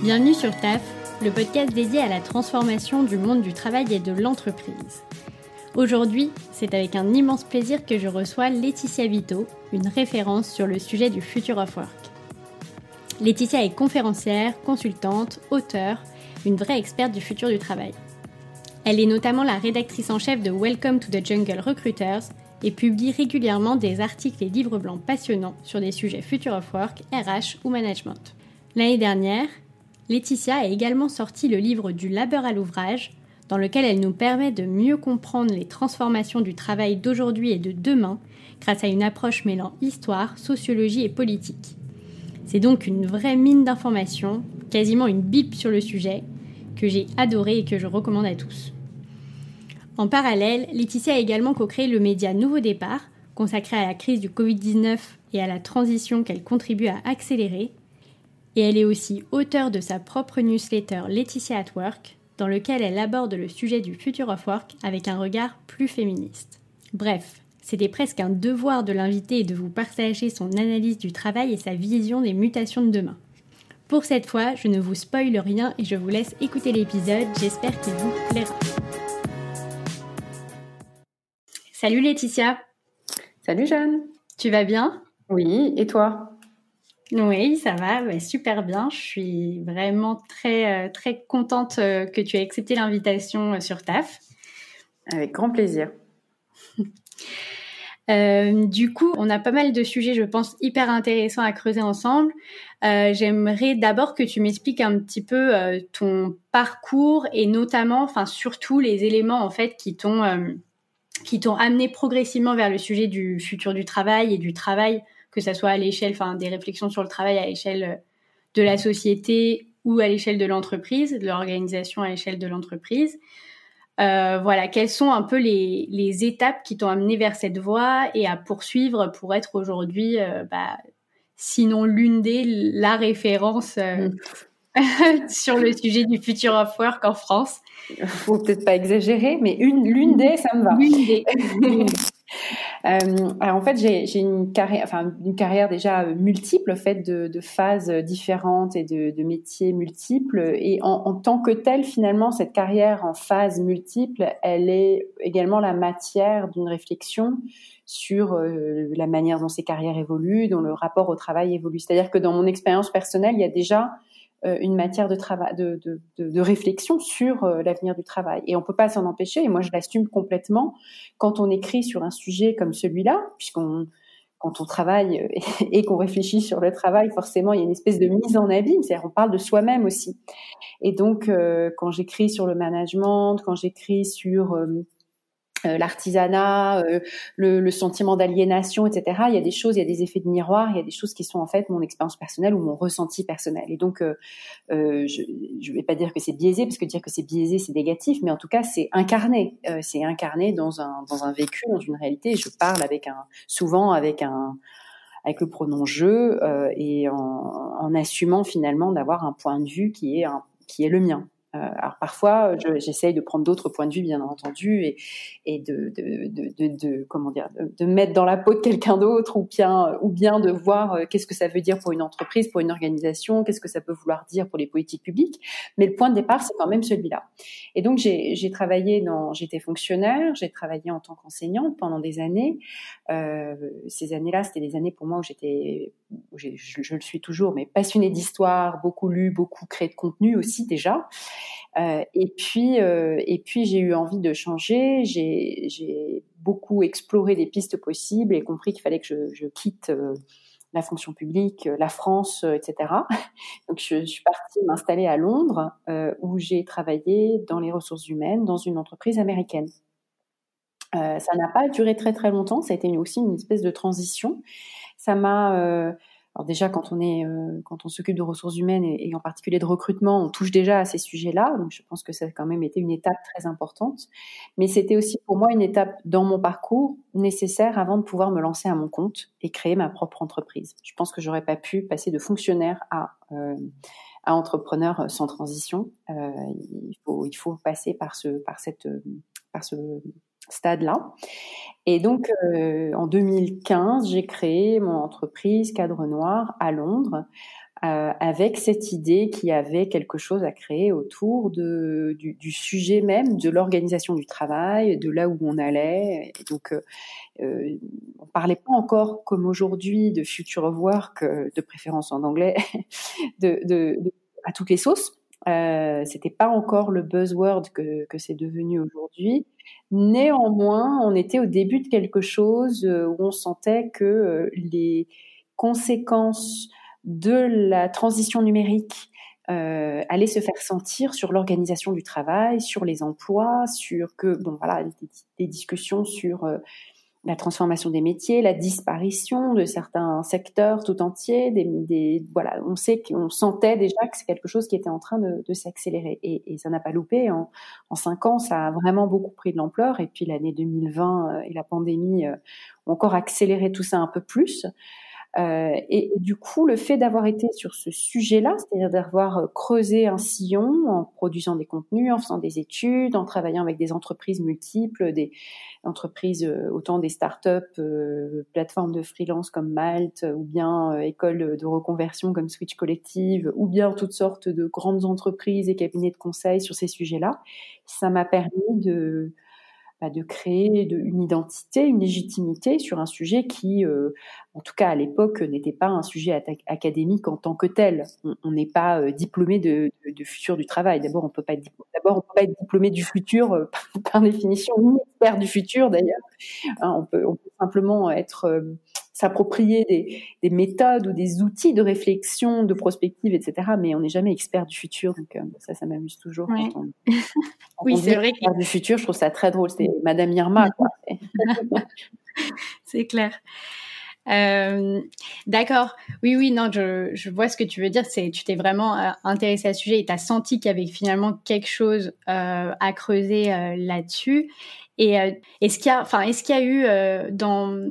Bienvenue sur TAF, le podcast dédié à la transformation du monde du travail et de l'entreprise. Aujourd'hui, c'est avec un immense plaisir que je reçois Laetitia Vito, une référence sur le sujet du Future of Work. Laetitia est conférencière, consultante, auteure, une vraie experte du futur du travail. Elle est notamment la rédactrice en chef de Welcome to the Jungle Recruiters et publie régulièrement des articles et livres blancs passionnants sur des sujets Future of Work, RH ou management. L'année dernière, Laetitia a également sorti le livre du labeur à l'ouvrage, dans lequel elle nous permet de mieux comprendre les transformations du travail d'aujourd'hui et de demain grâce à une approche mêlant histoire, sociologie et politique. C'est donc une vraie mine d'informations, quasiment une bible sur le sujet, que j'ai adoré et que je recommande à tous. En parallèle, Laetitia a également co-créé le média Nouveau Départ, consacré à la crise du Covid-19 et à la transition qu'elle contribue à accélérer. Et elle est aussi auteure de sa propre newsletter Laetitia at Work, dans lequel elle aborde le sujet du future of work avec un regard plus féministe. Bref, c'était presque un devoir de l'inviter et de vous partager son analyse du travail et sa vision des mutations de demain. Pour cette fois, je ne vous spoile rien et je vous laisse écouter l'épisode, j'espère qu'il vous plaira. Salut Laetitia Salut Jeanne Tu vas bien? Oui, et toi? Oui, ça va, super bien. Je suis vraiment très, euh, très contente euh, que tu aies accepté l'invitation euh, sur TAF. Avec grand plaisir. du coup, on a pas mal de sujets, je pense, hyper intéressants à creuser ensemble. J'aimerais d'abord que tu m'expliques un petit peu ton parcours et notamment, enfin surtout les éléments en fait qui t'ont qui t'ont amené progressivement vers le sujet du futur du travail et du travail que ça soit à l'échelle, enfin, des réflexions sur le travail à l'échelle euh, de la société ou à l'échelle de l'entreprise, de l'organisation à l'échelle de l'entreprise. Euh, voilà, quelles sont un peu les, les étapes qui t'ont amené vers cette voie et à poursuivre pour être aujourd'hui, euh, bah, sinon l'une des, la référence mm. sur le sujet du future of work en France? Faut peut-être pas exagérer, mais une, l'une des, ça me va. L'une des. Euh, alors en fait, j'ai une carrière, une carrière déjà multiple, faite de, de phases différentes et de, métiers multiples. Et en, tant que telle, finalement, cette carrière en phases multiples, elle est également la matière d'une réflexion sur euh, la manière dont ces carrières évoluent, dont le rapport au travail évolue. C'est-à-dire que dans mon expérience personnelle, il y a déjà euh, une matière de travail, de, de, de, de, réflexion sur euh, l'avenir du travail. Et on peut pas s'en empêcher. Et moi, je l'assume complètement quand on écrit sur un sujet comme celui-là, puisqu'on quand on travaille euh, et qu'on réfléchit sur le travail, forcément, il y a une espèce de mise en abîme, c'est-à-dire on parle de soi-même aussi. Et donc, quand j'écris sur le management, quand j'écris sur euh, l'artisanat, euh, le, le, sentiment d'aliénation, etc. Il y a des choses, il y a des effets de miroir, il y a des choses qui sont en fait mon expérience personnelle ou mon ressenti personnel. Et donc, euh, je ne vais pas dire que c'est biaisé, parce que dire que c'est biaisé, c'est négatif, mais en tout cas, c'est incarné. c'est incarné dans un, dans un vécu, dans une réalité. Je parle avec un, souvent avec un, avec le pronom je et en, en, assumant finalement d'avoir un point de vue qui est un, qui est le mien. Euh, alors parfois, j'essaye de prendre d'autres points de vue, bien entendu, et, et de, de, de, de, comment dire, de, mettre dans la peau de quelqu'un d'autre, ou bien, ou bien de voir euh, qu'est-ce que ça veut dire pour une entreprise, pour une organisation, qu'est-ce que ça peut vouloir dire pour les politiques publiques. Mais le point de départ, c'est quand même celui-là. Et donc j'ai travaillé dans, j'étais fonctionnaire, j'ai travaillé en tant qu'enseignante pendant des années. Euh, ces années-là, c'était des années pour moi où j'étais, je, je le suis toujours, mais passionnée d'histoire, beaucoup lu, beaucoup créé de contenu aussi déjà. Euh, et puis, euh, et puis j'ai eu envie de changer. J'ai beaucoup exploré des pistes possibles et compris qu'il fallait que je, quitte euh, la fonction publique, la France, etc. Donc je, je suis partie m'installer à Londres où j'ai travaillé dans les ressources humaines dans une entreprise américaine. Ça n'a pas duré très très longtemps, ça a été aussi une espèce de transition. Ça m'a alors déjà, quand on est, euh, quand on s'occupe de ressources humaines et, en particulier de recrutement, on touche déjà à ces sujets-là. Donc, je pense que ça a quand même été une étape très importante. Mais c'était aussi pour moi une étape dans mon parcours nécessaire avant de pouvoir me lancer à mon compte et créer ma propre entreprise. Je pense que j'aurais pas pu passer de fonctionnaire à euh, à entrepreneur sans transition. Euh, il faut il faut passer par ce par cette par ce stade-là. Et donc, euh, en 2015, j'ai créé mon entreprise Cadre Noir à Londres, euh, avec cette idée qu'il y avait quelque chose à créer autour de, du, du sujet même de l'organisation du travail, de là où on allait. Donc, euh, euh on parlait pas encore comme aujourd'hui de future of work, euh, de préférence en anglais, de, de, de, à toutes les sauces. Euh, C'était pas encore le buzzword que, c'est devenu aujourd'hui. Néanmoins, on était au début de quelque chose où on sentait que les conséquences de la transition numérique euh, allait se faire sentir sur l'organisation du travail, sur les emplois, sur que bon voilà des, discussions sur euh, la transformation des métiers, la disparition de certains secteurs tout entiers. Voilà, on sait qu'on sentait déjà que c'est quelque chose qui était en train de, de s'accélérer et, et, ça n'a pas loupé. En, en, cinq ans, ça a vraiment beaucoup pris de l'ampleur et puis l'année 2020 euh, et la pandémie euh, ont encore accéléré tout ça un peu plus. Euh, et, du coup, le fait d'avoir été sur ce sujet-là, c'est-à-dire d'avoir euh, creusé un sillon en produisant des contenus, en faisant des études, en travaillant avec des entreprises multiples, des entreprises euh, autant des startups, euh, plateformes de freelance comme Malte, ou bien écoles de reconversion comme Switch Collective, ou bien toutes sortes de grandes entreprises et cabinets de conseil sur ces sujets-là, ça m'a permis de bah, de créer une identité, une légitimité sur un sujet qui, euh, en tout cas à l'époque, n'était pas un sujet académique en tant que tel. On n'est pas euh, diplômé de, futur du travail. D'abord, on peut peut pas être diplômé du futur euh, par, définition, ni expert du futur d'ailleurs. Hein, on peut simplement être s'approprier des, des, méthodes ou des outils de réflexion, de prospective, etc. Mais on n'est jamais expert du futur, donc euh, ça, ça m'amuse toujours. Quand on, oui, c'est vrai. Expert du futur, je trouve ça très drôle. C'est Madame Irma. c'est clair. Euh, D'accord. Oui, oui, non, je, je, vois ce que tu veux dire. C'est tu t'es vraiment euh, intéressé à ce sujet et tu as senti qu'il y avait finalement quelque chose euh, à creuser là-dessus. Et est-ce qu'il y a, enfin, est-ce qu'il y a eu dans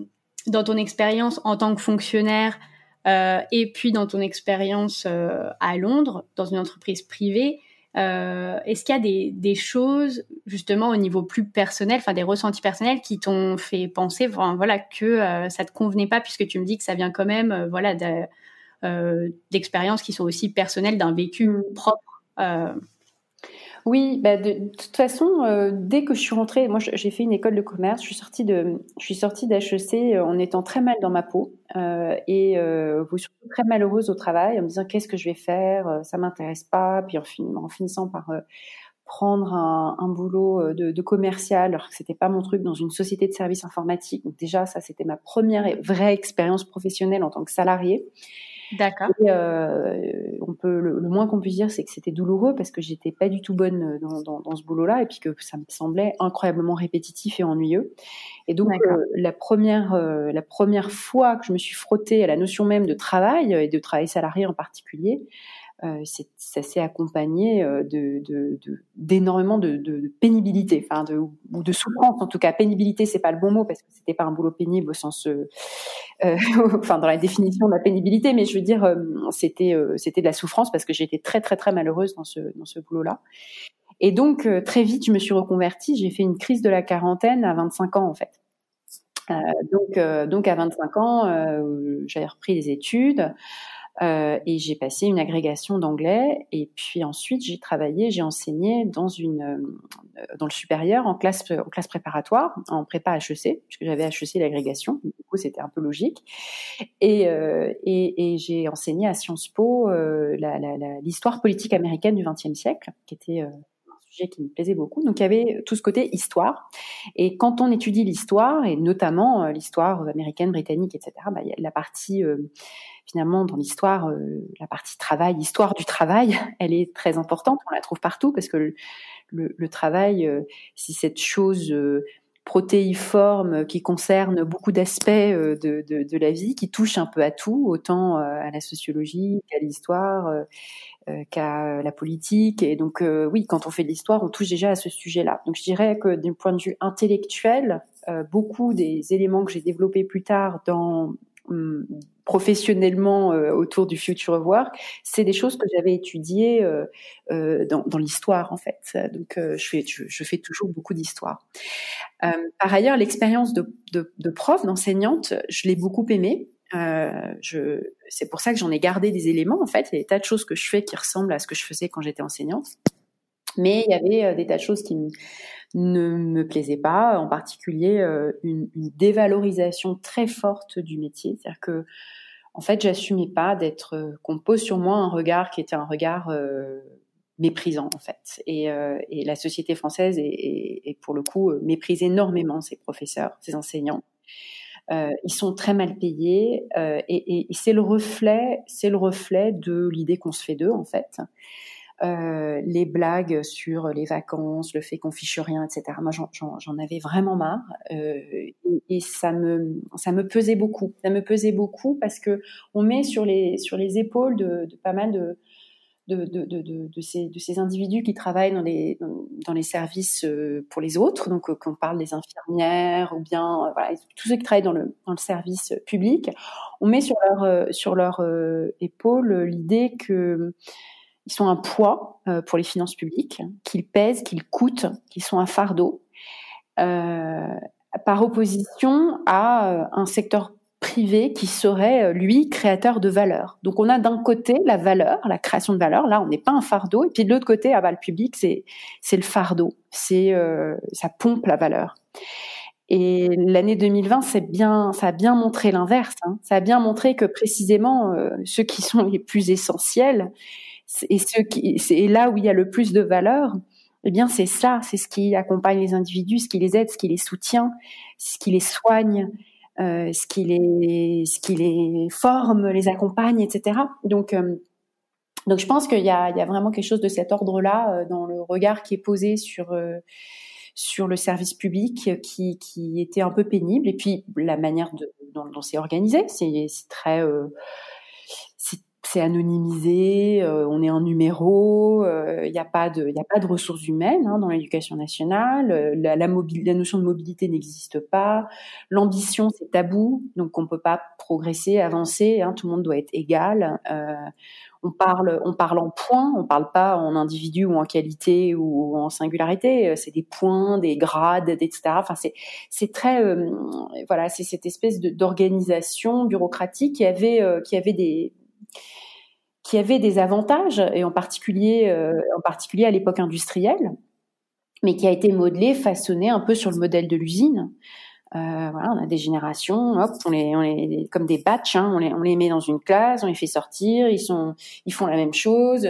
dans ton expérience en tant que fonctionnaire euh, et puis dans ton expérience euh, à Londres, dans une entreprise privée, euh, est-ce qu'il y a des, des, choses justement au niveau plus personnel, enfin des ressentis personnels qui t'ont fait penser, enfin, voilà, que ça te convenait pas puisque tu me dis que ça vient quand même, voilà, d'expériences qui sont aussi personnelles, d'un vécu mmh. propre. Oui, bah de, toute façon, euh, dès que je suis rentrée, moi j'ai fait une école de commerce, je suis sortie de, je suis sortie d'HEC euh, en étant très mal dans ma peau euh, et euh, surtout très malheureuse au travail, en me disant qu'est-ce que je vais faire, ça m'intéresse pas, puis en, finissant par prendre un, boulot de, de, commercial alors que c'était pas mon truc dans une société de services informatiques. Donc déjà ça c'était ma première vraie expérience professionnelle en tant que salariée. D'accord. Euh, on peut le, moins qu'on puisse dire, c'est que c'était douloureux parce que j'étais pas du tout bonne dans, dans, dans ce boulot-là et puis que ça me semblait incroyablement répétitif et ennuyeux. Et donc euh, la première euh, la première fois que je me suis frottée à la notion même de travail et de travail salarié en particulier, euh, ça s'est accompagné euh, d'énormément de, pénibilité, enfin de ou de souffrance en tout cas. Pénibilité, c'est pas le bon mot parce que c'était pas un boulot pénible au sens, euh, euh enfin dans la définition de la pénibilité, mais je veux dire c'était c'était de la souffrance parce que j'étais très très très malheureuse dans ce dans ce boulot-là. Et donc très vite, je me suis reconvertie. J'ai fait une crise de la quarantaine à 25 ans en fait. Donc, donc à 25 ans, j'avais repris les études. Euh, et j'ai passé une agrégation d'anglais et puis ensuite j'ai travaillé, j'ai enseigné dans une euh, dans le supérieur en classe en classe préparatoire en prépa HEC puisque j'avais HEC l'agrégation du coup c'était un peu logique et euh, et, et j'ai enseigné à Sciences Po euh, l'histoire politique américaine du XXe siècle qui était euh, sujet qui me plaisait beaucoup. Donc il y avait tout ce côté histoire. Et quand on étudie l'histoire, et notamment euh, l'histoire américaine, britannique, etc., bah, il y a la partie euh, finalement dans l'histoire, euh, la partie travail, histoire du travail, elle est très importante. On la trouve partout parce que le, le, le travail, euh, si cette chose euh, protéiforme qui concerne beaucoup d'aspects de, de, de, la vie, qui touche un peu à tout, autant à la sociologie qu'à l'histoire, qu'à la politique. Et donc oui, quand on fait de l'histoire, on touche déjà à ce sujet-là. Donc je dirais que d'un point de vue intellectuel, beaucoup des éléments que j'ai développés plus tard dans professionnellement euh, autour du future of work, c'est des choses que j'avais étudiées euh, euh, dans, dans l'histoire en fait. Donc je fais je, fais toujours beaucoup d'histoire. par ailleurs, l'expérience de, de, de, prof, d'enseignante, je l'ai beaucoup aimée. Euh, je, c'est pour ça que j'en ai gardé des éléments. En fait, il y a des tas de choses que je fais qui ressemblent à ce que je faisais quand j'étais enseignante. Mais il y avait euh, des tas de choses qui ne me plaisaient pas, en particulier euh, une, dévalorisation très forte du métier. C'est-à-dire que, en fait, j'assumais pas d'être euh, qu'on pose sur moi un regard qui était un regard méprisant en fait. Et, la société française est, pour le coup méprise énormément ses professeurs, ses enseignants. Ils sont très mal payés et, et c'est le reflet, c'est le reflet de l'idée qu'on se fait d'eux en fait. Euh, les blagues sur les vacances, le fait qu'on fiche rien, etc. Moi, j'en avais vraiment marre euh, et, ça me ça me pesait beaucoup. Ça me pesait beaucoup parce que on met sur les sur les épaules de, de pas mal de de, de, de, de, ces, de ces individus qui travaillent dans les, dans, les services euh, pour les autres, donc qu'on parle des infirmières ou bien euh, voilà, tous ceux qui travaillent dans le, dans le service public, on met sur leur, euh, sur leur épaule l'idée que ils sont un poids pour les finances publiques, qu'ils pèsent, qu'ils coûtent, qu'ils sont un fardeau, euh, par opposition à un secteur privé qui serait, euh, lui, créateur de valeur. Donc on a d'un côté la valeur, la création de valeur, là on n'est pas un fardeau, et puis de l'autre côté, ah bah, le public, c'est le fardeau, euh, ça pompe la valeur. Et l'année 2020, c'est bien, ça a bien montré l'inverse. Hein. Ça a bien montré que précisément euh, ceux qui sont les plus essentiels et là où il y a le plus de valeur, eh bien c'est ça, c'est ce qui accompagne les individus, ce qui les aide, ce qui les soutient, ce qui les soigne, euh, ce qui les, forme, les accompagne, etc. Donc, euh, donc je pense qu'il y a, vraiment quelque chose de cet ordre-là euh, dans le regard qui est posé sur sur le service public qui, était un peu pénible et puis la manière dont c'est organisé, c'est très c'est anonymisé, euh, on est un numéro, il euh, n'y a pas de, il a pas de ressources humaines hein, dans l'éducation nationale, euh, la, la, la, notion de mobilité n'existe pas, l'ambition c'est tabou, donc on peut pas progresser, avancer, hein, tout le monde doit être égal. on parle, on parle en points, on parle pas en individu ou en qualité ou en singularité. C'est des points, des grades, etc. Enfin, c'est, très, voilà, c'est cette espèce d'organisation bureaucratique qui avait, qui avait des qui avait des avantages, et en particulier, euh, en particulier à l'époque industrielle, mais qui a été modelé, façonné un peu sur le modèle de l'usine. Euh, voilà, on a des générations, hop, on les, on les comme des batchs, hein, on, les, on les met dans une classe, on les fait sortir, ils sont, ils font la même chose.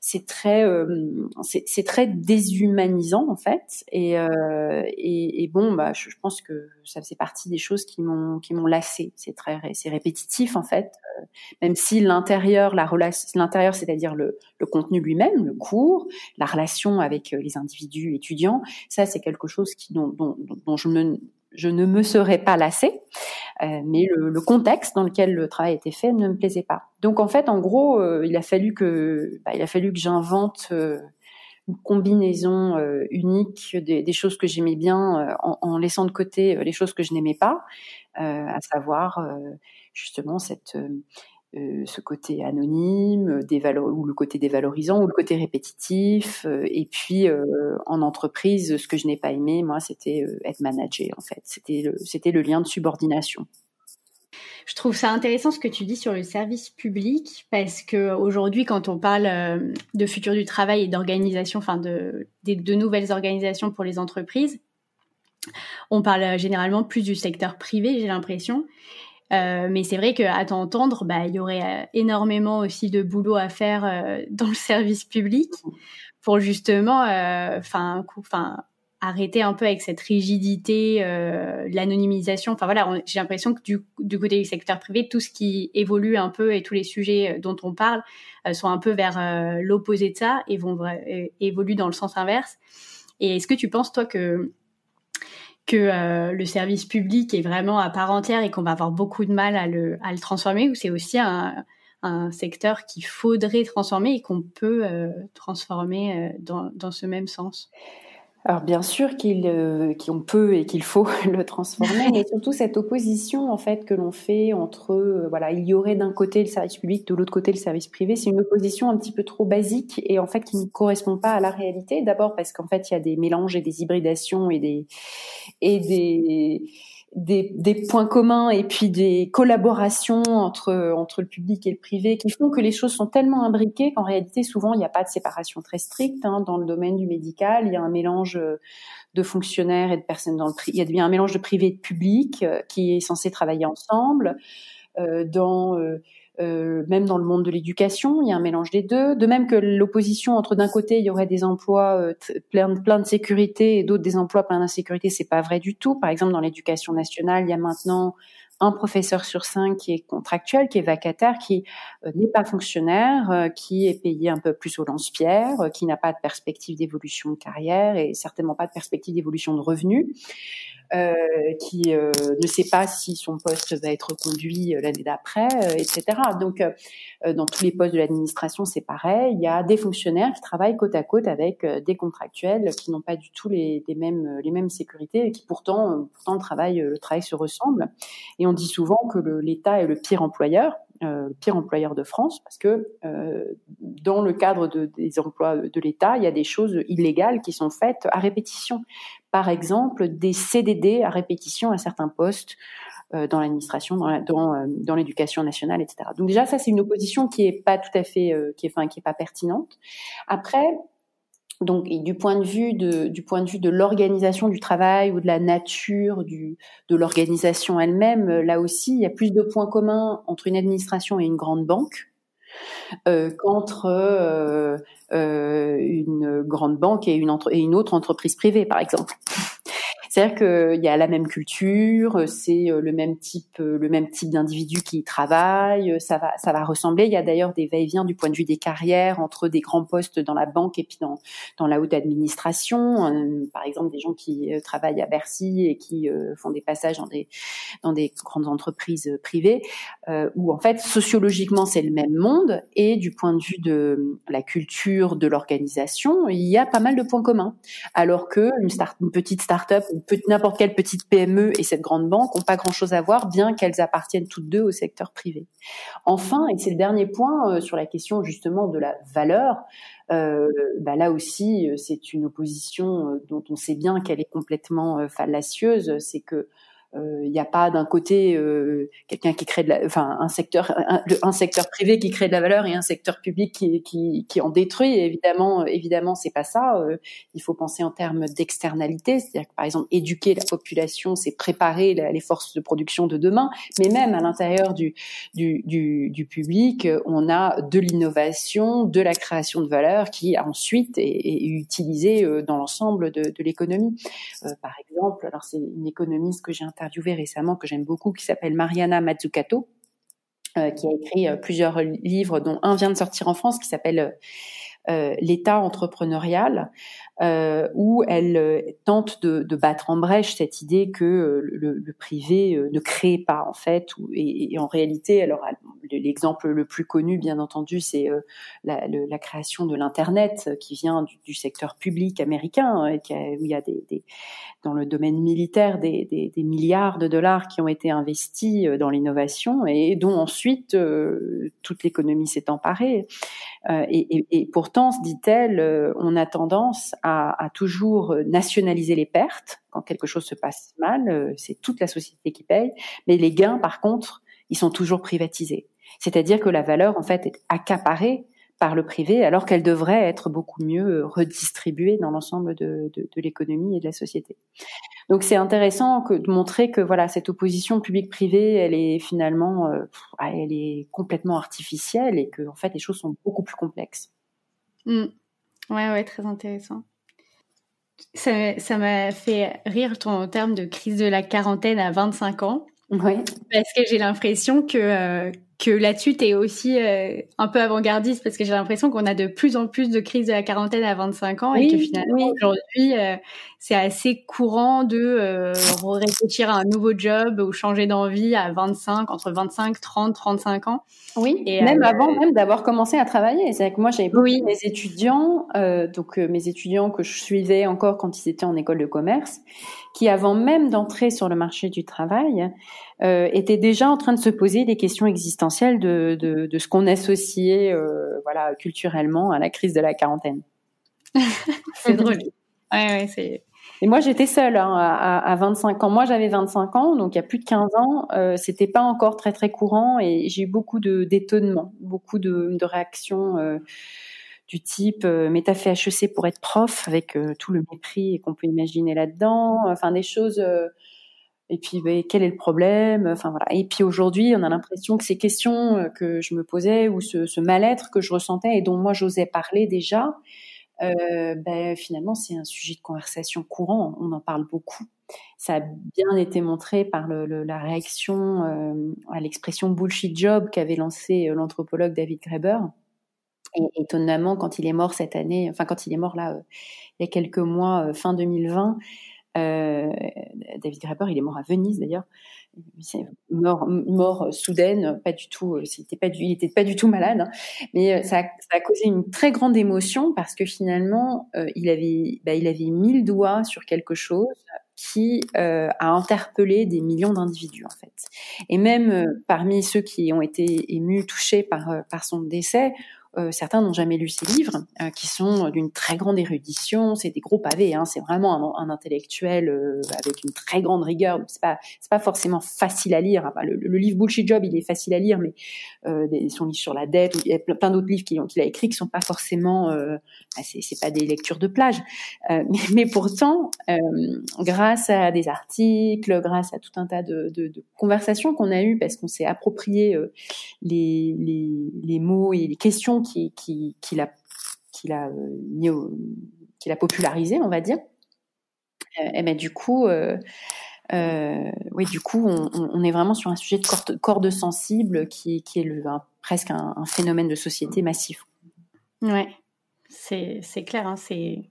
C'est très, euh, c'est très déshumanisant en fait. Et, euh, et, et, bon, bah, je, je, pense que ça faisait partie des choses qui m'ont, qui m'ont lassé. C'est très, c'est répétitif en fait. Euh, même si l'intérieur, la relation, l'intérieur, c'est-à-dire le, le contenu lui-même, le cours, la relation avec les individus étudiants, ça c'est quelque chose qui dont, dont, dont je me je ne me serais pas lassée, euh, mais le, le, contexte dans lequel le travail été fait ne me plaisait pas. Donc en fait, en gros, euh, il a fallu que, bah, il a fallu que j'invente euh, une combinaison unique des, des, choses que j'aimais bien, en, en, laissant de côté les choses que je n'aimais pas, à savoir justement cette euh, ce côté anonyme, ou le côté dévalorisant, ou le côté répétitif. Euh, et puis euh, en entreprise, ce que je n'ai pas aimé, moi, c'était être manager en fait. C'était le, lien de subordination. Je trouve ça intéressant ce que tu dis sur le service public parce que aujourd'hui, quand on parle de futur du travail et d'organisation, enfin de, de nouvelles organisations pour les entreprises, on parle généralement plus du secteur privé, j'ai l'impression. Euh, mais c'est vrai qu'à t'entendre, bah, il y aurait euh, énormément aussi de boulot à faire euh, dans le service public pour justement, enfin, enfin, arrêter un peu avec cette rigidité, l'anonymisation. Enfin voilà, j'ai l'impression que du, du, côté du secteur privé, tout ce qui évolue un peu et tous les sujets dont on parle sont un peu vers l'opposé de ça et vont évoluent dans le sens inverse. Et est-ce que tu penses toi que que euh, le service public est vraiment à part entière et qu'on va avoir beaucoup de mal à le, à le transformer, ou c'est aussi un, un secteur qu'il faudrait transformer et qu'on peut euh, transformer euh, dans, dans ce même sens? Alors bien sûr euh, qu'on peut et qu'il faut le transformer, mais surtout cette opposition en fait que l'on fait entre euh, voilà il y aurait d'un côté le service public, de l'autre côté le service privé, c'est une opposition un petit peu trop basique et en fait qui ne correspond pas à la réalité. D'abord parce qu'en fait il y a des mélanges et des hybridations et des et des des, des, points communs et puis des collaborations entre entre le public et le privé qui font que les choses sont tellement imbriquées qu'en réalité souvent il n'y a pas de séparation très stricte hein. dans le domaine du médical il y a un mélange de fonctionnaires et de personnes dans le il y a bien un mélange de privé et de public euh, qui est censé travailler ensemble euh, dans euh, euh, même dans le monde de l'éducation, il y a un mélange des deux. De même que l'opposition entre d'un côté il y aurait des emplois euh, plein, de sécurité et d'autres des emplois plein d'insécurité, c'est pas vrai du tout. Par exemple, dans l'éducation nationale, il y a maintenant un professeur sur cinq qui est contractuel, qui est vacataire, qui euh, n'est pas fonctionnaire, qui est payé un peu plus au lance-pierre, qui n'a pas de perspective d'évolution de carrière et certainement pas de perspective d'évolution de revenus. Euh, qui euh, ne sait pas si son poste va être conduit euh, l'année d'après, etc. Donc, dans tous les postes de l'administration, c'est pareil. Il y a des fonctionnaires qui travaillent côte à côte avec des contractuels qui n'ont pas du tout les, les, mêmes les mêmes sécurités et qui pourtant pourtant le travail le travail se ressemble. Et on dit souvent que l'État est le pire employeur. Euh, le pire employeur de France parce que euh, dans le cadre de, des emplois de l'État, il y a des choses illégales qui sont faites à répétition. Par exemple, des CDD à répétition à certains postes euh, dans l'administration, dans l'éducation nationale, etc. Donc déjà, ça c'est une opposition qui est pas tout à fait, qui est, enfin, qui est pas pertinente. Après, donc, du point de vue de, du point de vue de l'organisation du travail ou de la nature du, de l'organisation elle-même, là aussi, il y a plus de points communs entre une administration et une grande banque euh, qu'entre euh, euh, une grande banque et une, et une autre entreprise privée, par exemple. C'est-à-dire qu'il y a la même culture, c'est euh, le même type, euh, le même type d'individu qui travaille, euh, ça va, ça va ressembler. Il y a d'ailleurs des va-et-vient du point de vue des carrières entre des grands postes dans la banque et puis dans, dans la haute administration. Par exemple, des gens qui travaillent à Bercy et qui font des passages dans des, dans des grandes entreprises privées, où en fait, sociologiquement, c'est le même monde et du point de vue de la culture de l'organisation, il y a pas mal de points communs. Alors que une, start, une petite start-up n'importe quelle petite PME et cette grande banque n'ont pas grand-chose à voir, bien qu'elles appartiennent toutes deux au secteur privé. Enfin, et c'est le dernier point euh, sur la question justement de la valeur, euh, bah là aussi, euh, c'est une opposition dont on sait bien qu'elle est complètement fallacieuse. C'est que il euh, n'y a pas d'un côté euh, quelqu'un qui crée de la, enfin un secteur, un, secteur privé qui crée de la valeur et un secteur public qui, qui, qui en détruit. Évidemment, évidemment, c'est pas ça. Euh, il faut penser en termes d'externalité, c'est-à-dire que par exemple, éduquer la population, c'est préparer les forces de production de demain. Mais même à l'intérieur du, du, du, du, public, on a de l'innovation, de la création de valeur qui ensuite est, est utilisée dans l'ensemble de, de l'économie. par exemple, alors c'est une économiste que j'ai interviewée récemment que j'aime beaucoup, qui s'appelle Mariana Mazzucato, euh, qui a écrit euh, plusieurs livres, dont un vient de sortir en France, qui s'appelle euh, L'État entrepreneurial, où elle tente de, battre en brèche cette idée que le, privé ne crée pas en fait, et, en réalité, alors l'exemple le plus connu, bien entendu, c'est la, la, création de l'internet qui vient du, secteur public américain, a, où il y a dans le domaine militaire des, milliards de dollars qui ont été investis dans l'innovation et dont ensuite toute l'économie s'est emparée. Et, pourtant, dit-elle, on a tendance à toujours nationaliser les pertes quand quelque chose se passe mal. Euh, c'est toute la société qui paye. Mais les gains, par contre, ils sont toujours privatisés. C'est-à-dire que la valeur, en fait, est accaparée par le privé, alors qu'elle devrait être beaucoup mieux redistribuée dans l'ensemble de, l'économie et de la société. Donc c'est intéressant que, de montrer que voilà cette opposition public-privé, elle est finalement, euh, elle est complètement artificielle et que en fait les choses sont beaucoup plus complexes. Mmh. Ouais, ouais, très intéressant. Ça m'a fait rire ton terme de crise de la quarantaine à 25 ans. Oui. Parce que j'ai l'impression que, euh, que là-dessus, tu es aussi euh, un peu avant-gardiste parce que j'ai l'impression qu'on a de plus en plus de crises de la quarantaine à 25 ans et que finalement, aujourd'hui, euh, c'est assez courant de euh, réfléchir à un nouveau job ou changer d'envie à 25, entre 25, 30, 35 ans. Oui, et même avant même d'avoir commencé à travailler. C'est que moi, j'avais oui. mes étudiants, donc mes étudiants que je suivais encore quand ils étaient en école de commerce, qui avant même d'entrer sur le marché du travail, euh, étaient déjà en train de se poser des questions existentielles de, de, de ce qu'on associait euh, voilà, culturellement à la crise de la quarantaine. c'est drôle. Ouais, ouais, c'est Et moi, j'étais seule hein, à, à, 25 ans. Moi, j'avais 25 ans, donc il y a plus de 15 ans, euh, c'était pas encore très très courant et j'ai eu beaucoup de d'étonnement, beaucoup de, réactions euh, du type euh, "Mais t'as fait HEC pour être prof", avec euh, tout le mépris qu'on peut imaginer là-dedans. Enfin, des choses. Et puis, ben, quel est le problème? Enfin voilà. Et puis aujourd'hui, on a l'impression que ces questions que je me posais ou ce mal-être que je ressentais et dont moi j'osais parler déjà, euh, ben, finalement, c'est un sujet de conversation courant. On en parle beaucoup. Ça a bien été montré par la réaction euh, à l'expression bullshit job qu'avait lancé euh, l'anthropologue David Graeber. Étonnamment, quand il est mort cette année, enfin quand il est mort là, euh, il y a quelques mois, fin 2020, David Graeber, il est mort à Venise d'ailleurs mort, mort soudaine, pas du tout, euh, pas il était pas du tout malade, hein. mais euh, ça a, causé une très grande émotion parce que finalement, euh, il avait, bah, il avait mis le sur quelque chose qui euh, a interpellé des millions d'individus en fait. Et même parmi ceux qui ont été émus, touchés par par son décès, euh, certains n'ont jamais lu ses livres, euh, qui sont d'une très grande érudition. C'est des gros pavés. Hein, c'est vraiment un, intellectuel euh, avec une très grande rigueur. C'est pas, pas forcément facile à lire. Le, le, livre Bullshit Job, il est facile à lire, mais son livre sur la dette, il y a plein d'autres livres qu'il, a écrits qui sont pas forcément, bah, c'est, pas des lectures de plage. mais, pourtant, grâce à des articles, grâce à tout un tas de, conversations qu'on a eues, parce qu'on s'est approprié les, les mots et les questions qui, qui, qui l'a qui l'a euh, qui l'a popularisé, on va dire. Euh, et ben du coup, euh, oui, du coup, on, est vraiment sur un sujet de corde, sensible qui, qui est le, presque un, phénomène de société massif. Ouais, c'est clair. Hein, c'est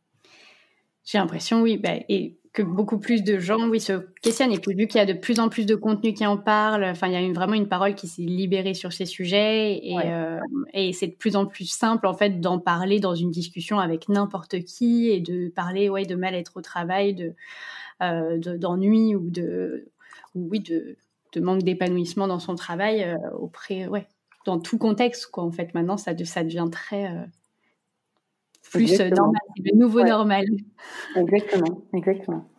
j'ai l'impression, oui, bah, et que beaucoup plus de gens, oui, se questionnent. Et puis, vu qu'il y a de plus en plus de contenu qui en parle, enfin, il y a une, vraiment une parole qui s'est libérée sur ces sujets. Et, ouais. euh, et c'est de plus en plus simple, en fait, d'en parler dans une discussion avec n'importe qui et de parler, ouais, de mal-être au travail, de, euh, d'ennui ou de, ou, oui, de, de manque d'épanouissement dans son travail euh, auprès, ouais, dans tout contexte, quoi. En fait, maintenant, ça, ça devient très, euh, plus exactement. normal, c'est le nouveau ouais. normal. Exactement, exactement.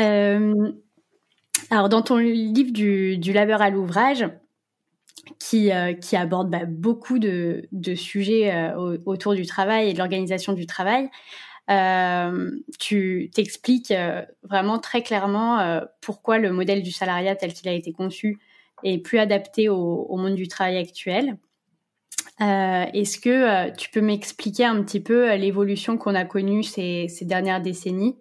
Euh, alors, dans ton livre du, du labeur à l'ouvrage, qui, euh, qui aborde bah, beaucoup de, de sujets euh, autour du travail et de l'organisation du travail, euh, tu t'expliques euh, vraiment très clairement euh, pourquoi le modèle du salariat tel qu'il a été conçu est plus adapté au, au monde du travail actuel. Euh, Est-ce que euh, tu peux m'expliquer un petit peu euh, l'évolution qu'on a connue ces, ces, dernières décennies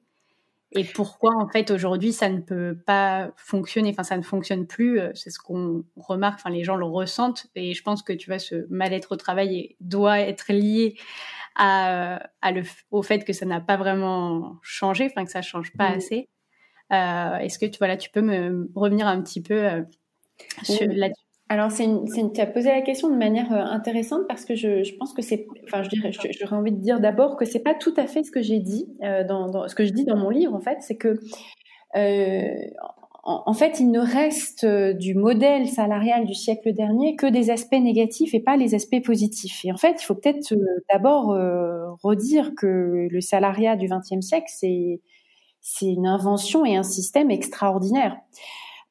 et pourquoi en fait aujourd'hui ça ne peut pas fonctionner, enfin ça ne fonctionne plus, c'est ce qu'on remarque, enfin les gens le ressentent et je pense que tu vois ce mal-être au travail doit être lié à, à le, au fait que ça n'a pas vraiment changé, enfin que ça change pas mmh. assez. Est-ce que tu voilà, tu peux me revenir un petit peu sur, mmh. là-dessus? Alors, tu as posé la question de manière euh, intéressante parce que je, pense que c'est, enfin, je dirais, j'aurais envie de dire d'abord que c'est pas tout à fait ce que j'ai dit euh, dans, ce que je dis dans mon livre en fait, c'est que euh, en, fait, il ne reste du modèle salarial du siècle dernier que des aspects négatifs et pas les aspects positifs. Et en fait, il faut peut-être d'abord redire que le salariat du XXe siècle, c'est c'est une invention et un système extraordinaire.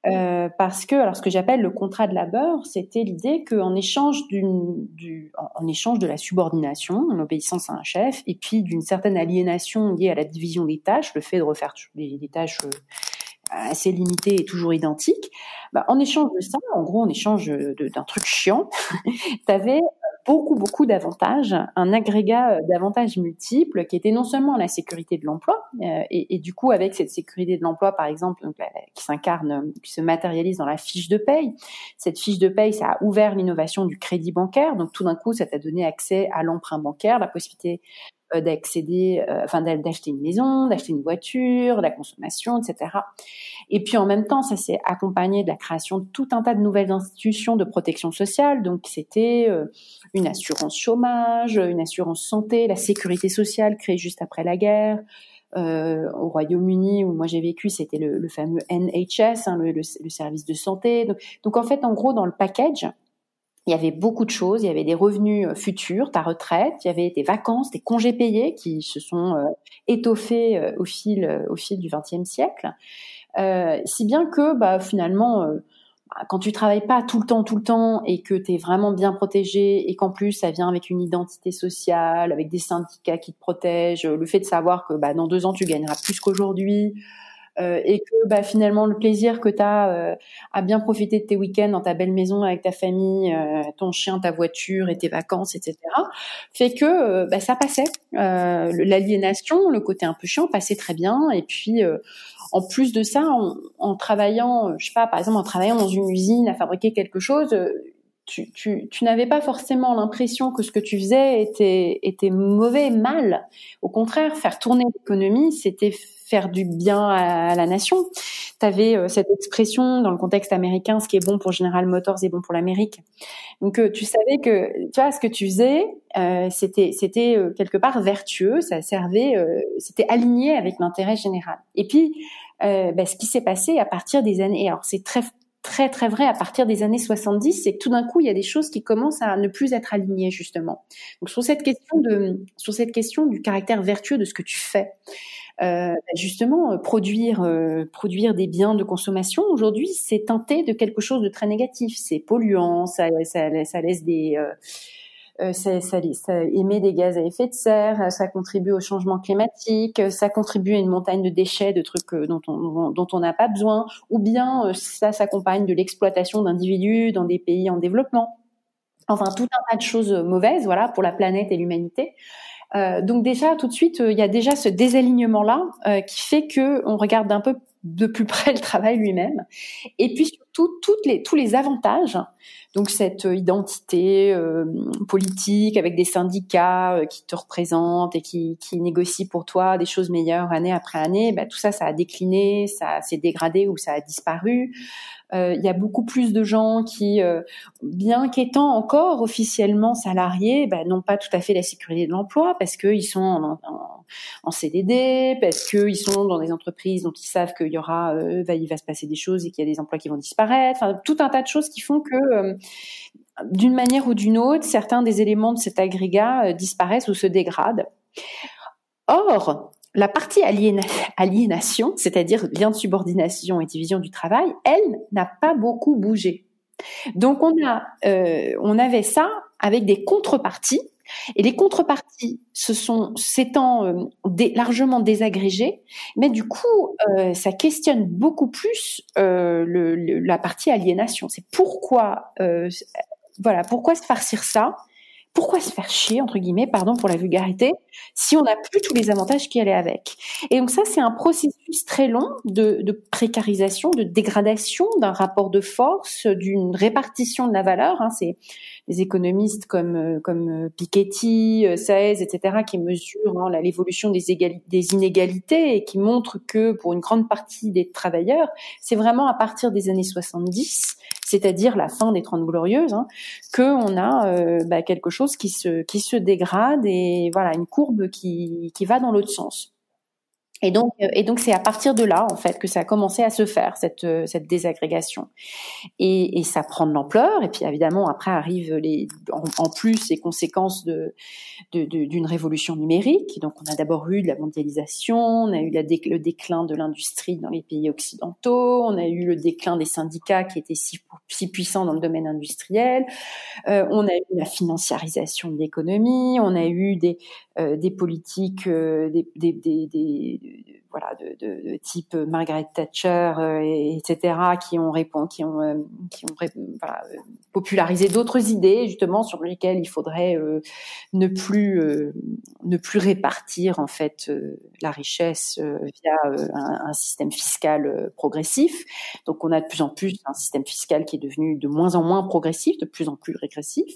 Euh, parce que, alors ce que j'appelle le contrat de labeur, c'était l'idée qu'en échange d'une, du, en, échange de la subordination, en obéissance à un chef, et puis d'une certaine aliénation liée à la division des tâches, le fait de refaire des, tâches euh, assez limitées et toujours identiques, bah, en échange de ça, en gros, en échange d'un truc chiant, tu beaucoup, beaucoup d'avantages, un agrégat euh, d'avantages multiples qui était non seulement la sécurité de l'emploi, euh, et, du coup, avec cette sécurité de l'emploi, par exemple, qui s'incarne, qui se matérialise dans la fiche de paye, cette fiche de paye, ça a ouvert l'innovation du crédit bancaire, donc tout d'un coup, ça t'a donné accès à l'emprunt bancaire, la possibilité euh, d'accéder, euh, enfin d'acheter une maison, d'acheter une voiture, la consommation, etc. Et puis en même temps, ça s'est accompagné de la création de tout un tas de nouvelles institutions de protection sociale. Donc c'était euh, une assurance chômage, une assurance santé, la sécurité sociale créée juste après la guerre. Euh, au Royaume-Uni où moi j'ai vécu, c'était le, fameux NHS, hein, le, service de santé. Donc, en fait, en gros, dans le package, il y avait beaucoup de choses. Il y avait des revenus euh, futurs, ta retraite, il y avait des vacances, des congés payés qui se sont euh, étoffés euh, au fil au fil du XXe siècle. si bien que bah, finalement, bah, quand tu travailles pas tout le temps, tout le temps, et que tu es vraiment bien protégé, et qu'en plus ça vient avec une identité sociale, avec des syndicats qui te protègent, le fait de savoir que bah, dans deux ans tu gagneras plus qu'aujourd'hui, euh, et que bah, finalement le plaisir que tu as euh, à bien profiter de tes week-ends dans ta belle maison avec ta famille, euh, ton chien, ta voiture et tes vacances, etc., fait que bah, ça passait. L'aliénation, le côté un peu chiant, passait très bien. Et puis en plus de ça, en, en, travaillant, je sais pas, par exemple en travaillant dans une usine à fabriquer quelque chose, tu, tu, tu n'avais pas forcément l'impression que ce que tu faisais était, était mauvais, mal. Au contraire, faire tourner l'économie, c'était faire du bien à, la nation. Tu avais euh, cette expression dans le contexte américain, ce qui est bon pour General Motors est bon pour l'Amérique. Donc euh, tu savais que tu vois ce que tu faisais, euh, c'était c'était quelque part vertueux, ça servait, c'était aligné avec l'intérêt général. Et puis bah, ce qui s'est passé à partir des années, alors c'est très très très vrai à partir des années 70, c'est que tout d'un coup il y a des choses qui commencent à ne plus être alignées justement. Donc sur cette question de sur cette question du caractère vertueux de ce que tu fais, euh, justement, euh, produire, euh, produire des biens de consommation aujourd'hui, c'est teinté de quelque chose de très négatif. C'est polluant, ça, ça, ça laisse des ça, ça, émet des gaz à effet de serre, ça contribue au changement climatique, ça contribue à une montagne de déchets, de trucs dont on dont on n'a pas besoin, ou bien ça s'accompagne de l'exploitation d'individus dans des pays en développement. Enfin, tout un tas de choses mauvaises, voilà, pour la planète et l'humanité. Euh, donc déjà tout de suite, euh, il y a déjà ce désalignement là euh, qui fait que on regarde un peu de plus près le travail lui-même, et puis surtout toutes les, tous les avantages. Donc cette identité politique avec des syndicats qui te représentent et qui, qui négocient pour toi des choses meilleures année après année, bah, tout ça, ça a décliné, ça s'est dégradé ou ça a disparu. Euh, il y a beaucoup plus de gens qui, euh, bien qu'étant encore officiellement salariés, bah, n'ont pas tout à fait la sécurité de l'emploi parce qu'ils sont en, CDD, parce qu'ils sont dans des entreprises dont ils savent qu'il y aura, euh, il va se passer des choses et qu'il y a des emplois qui vont disparaître. Enfin, tout un tas de choses qui font que d'une manière ou d'une autre, certains des éléments de cet agrégat disparaissent ou se dégradent. Or, la partie aliénation, c'est-à-dire lien de subordination et division du travail, elle n'a pas beaucoup bougé. Donc on a, euh, on avait ça avec des contreparties, et les contreparties se sont s'étant euh, largement désagrégées, mais du coup euh, ça questionne beaucoup plus le, la partie aliénation. C'est pourquoi, voilà, pourquoi se farcir ça? Pourquoi se faire chier, entre guillemets, pardon pour la vulgarité, si on n'a plus tous les avantages qui allaient avec? Et donc ça, c'est un processus très long de, précarisation, de dégradation d'un rapport de force, d'une répartition de la valeur. Hein. C'est les économistes comme euh, comme euh, Piketty, euh, Saez, etc., qui mesurent hein, l'évolution des, des inégalités et qui montrent que pour une grande partie des travailleurs, c'est vraiment à partir des années 70, c'est-à-dire la fin des Trente Glorieuses, hein, que on a bah, quelque chose qui se qui se dégrade et voilà une courbe qui qui va dans l'autre sens. Et donc, euh, et donc c'est à partir de là en fait que ça a commencé à se faire cette euh, désagrégation. Et, ça prend de l'ampleur. Et puis évidemment après arrivent en, plus les conséquences d'une révolution numérique. Donc on a d'abord eu de la mondialisation, on a eu le déclin de l'industrie dans les pays occidentaux, on a eu le déclin des syndicats qui étaient si, puissants dans le domaine industriel, euh, on a eu la financiarisation de l'économie, on a eu des des politiques, euh, des, des, des, des, voilà, de, de, de, type Margaret Thatcher, euh, et, etc., qui ont répondu, qui ont, qui ont voilà, popularisé d'autres idées justement sur lesquelles il faudrait ne plus ne plus répartir en fait la richesse via un, un, système fiscal progressif. Donc on a de plus en plus un système fiscal qui est devenu de moins en moins progressif, de plus en plus régressif,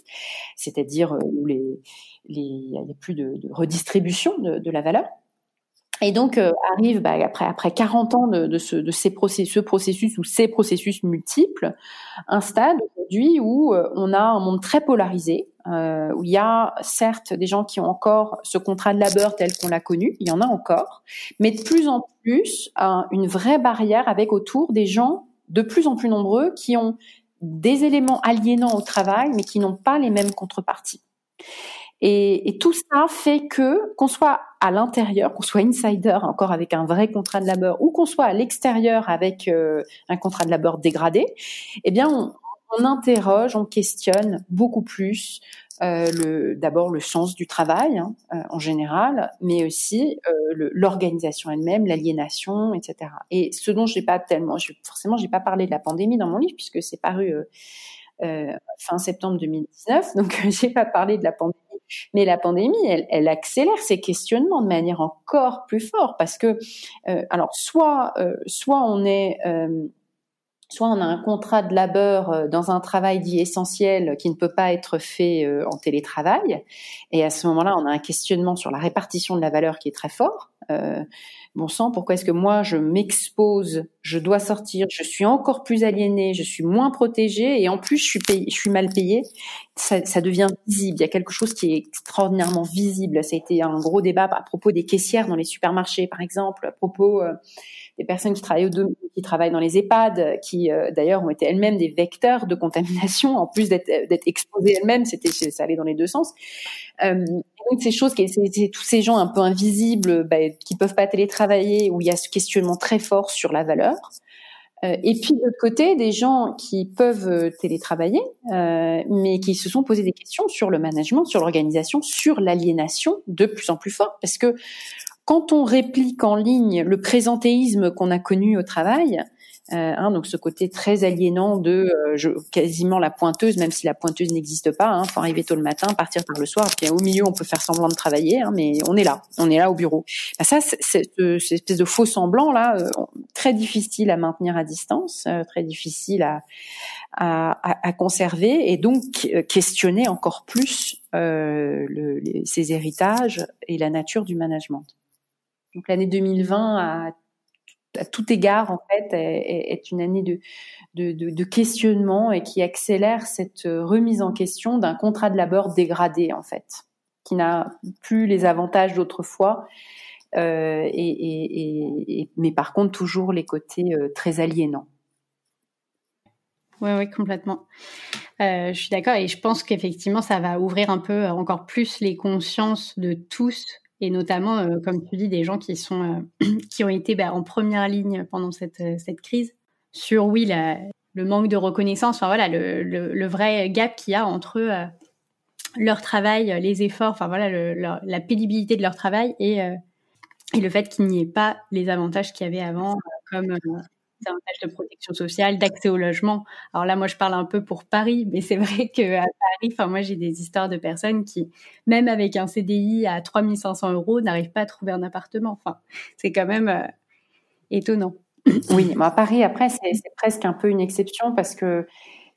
c'est-à-dire où les il n'y a plus de, redistribution de, la valeur. Et donc euh, arrive bah, après après 40 ans de, ce de ces processus, ce processus ou ces processus multiples, un stade aujourd'hui où euh, on a un monde très polarisé, euh, où il y a certes des gens qui ont encore ce contrat de labeur tel qu'on l'a connu, il y en a encore, mais de plus en plus une vraie barrière avec autour des gens de plus en plus nombreux qui ont des éléments aliénants au travail, mais qui n'ont pas les mêmes contreparties. Et, tout ça fait que, qu'on soit à l'intérieur, qu'on soit insider encore avec un vrai contrat de labeur, ou qu'on soit à l'extérieur avec euh, un contrat de labeur dégradé, eh bien, on, on interroge, on questionne beaucoup plus euh, le, d'abord le sens du travail hein, euh, en général, mais aussi euh, l'organisation elle-même, l'aliénation, etc. Et ce dont j'ai pas tellement, je, forcément, j'ai pas parlé de la pandémie dans mon livre puisque c'est paru euh, fin septembre 2019, donc j'ai pas parlé de la pandémie. Mais la pandémie, elle, accélère ces questionnements de manière encore plus forte parce que, alors, soit, soit on est soit on a un contrat de labeur euh, dans un travail dit essentiel qui ne peut pas être fait euh, en télétravail. Et à ce moment-là, on a un questionnement sur la répartition de la valeur qui est très fort. Euh, bon sang, pourquoi est-ce que moi je m'expose, je dois sortir, je suis encore plus aliénée, je suis moins protégée et en plus je suis, je suis mal payée. Ça, ça, devient visible. Il y a quelque chose qui est extraordinairement visible. Ça a été un gros débat à propos des caissières dans les supermarchés, par exemple, à propos des personnes qui travaillent, au, qui travaillent dans les EHPAD, qui euh, d'ailleurs ont été elles-mêmes des vecteurs de contamination, en plus d'être exposées elles-mêmes, c'était ça allait dans les deux sens. Euh, donc ces choses, c'est tous ces gens un peu invisibles, bah, qui peuvent pas télétravailler, où il y a ce questionnement très fort sur la valeur. Euh, et puis de l'autre côté, des gens qui peuvent euh, télétravailler, euh, mais qui se sont posés des questions sur le management, sur l'organisation, sur l'aliénation de plus en plus fort, parce que quand on réplique en ligne le présentéisme qu'on a connu au travail, hein, donc ce côté très aliénant de euh, je, quasiment la pointeuse, même si la pointeuse n'existe pas. Hein, faut arriver tôt le matin, partir tard le soir. Puis au milieu, on peut faire semblant de travailler, hein, mais on est là, on est là au bureau. Bah, ça, cette espèce de faux semblant là, euh, très difficile à maintenir à distance, euh, très difficile à, à, à, conserver, et donc questionner encore plus le, les, ses héritages et la nature du management. Donc l'année 2020 a à tout égard, en fait, est, une année de, questionnement et qui accélère cette remise en question d'un contrat de labeur dégradé, en fait, qui n'a plus les avantages d'autrefois, euh, et, mais par contre toujours les côtés euh, très aliénants. Oui, oui, complètement. Euh, je suis d'accord et je pense qu'effectivement, ça va ouvrir un peu encore plus les consciences de tous et notamment, euh, comme tu dis, des gens qui sont euh, qui ont été bah, en première ligne pendant cette, euh, cette crise sur oui le manque de reconnaissance, enfin voilà le, le, vrai gap qu'il y a entre leur travail, les efforts, enfin voilà la pénibilité de leur travail et et le fait qu'il n'y ait pas les avantages qu'il y avait avant, comme davantage de protection sociale, d'accès au logement. Alors là, moi, je parle un peu pour Paris, mais c'est vrai que à Paris, enfin, moi, j'ai des histoires de personnes qui, même avec un CDI à 3500 euros, n'arrivent pas à trouver un appartement. Enfin, c'est quand même euh, étonnant. Oui, à Paris, après, c'est presque un peu une exception parce que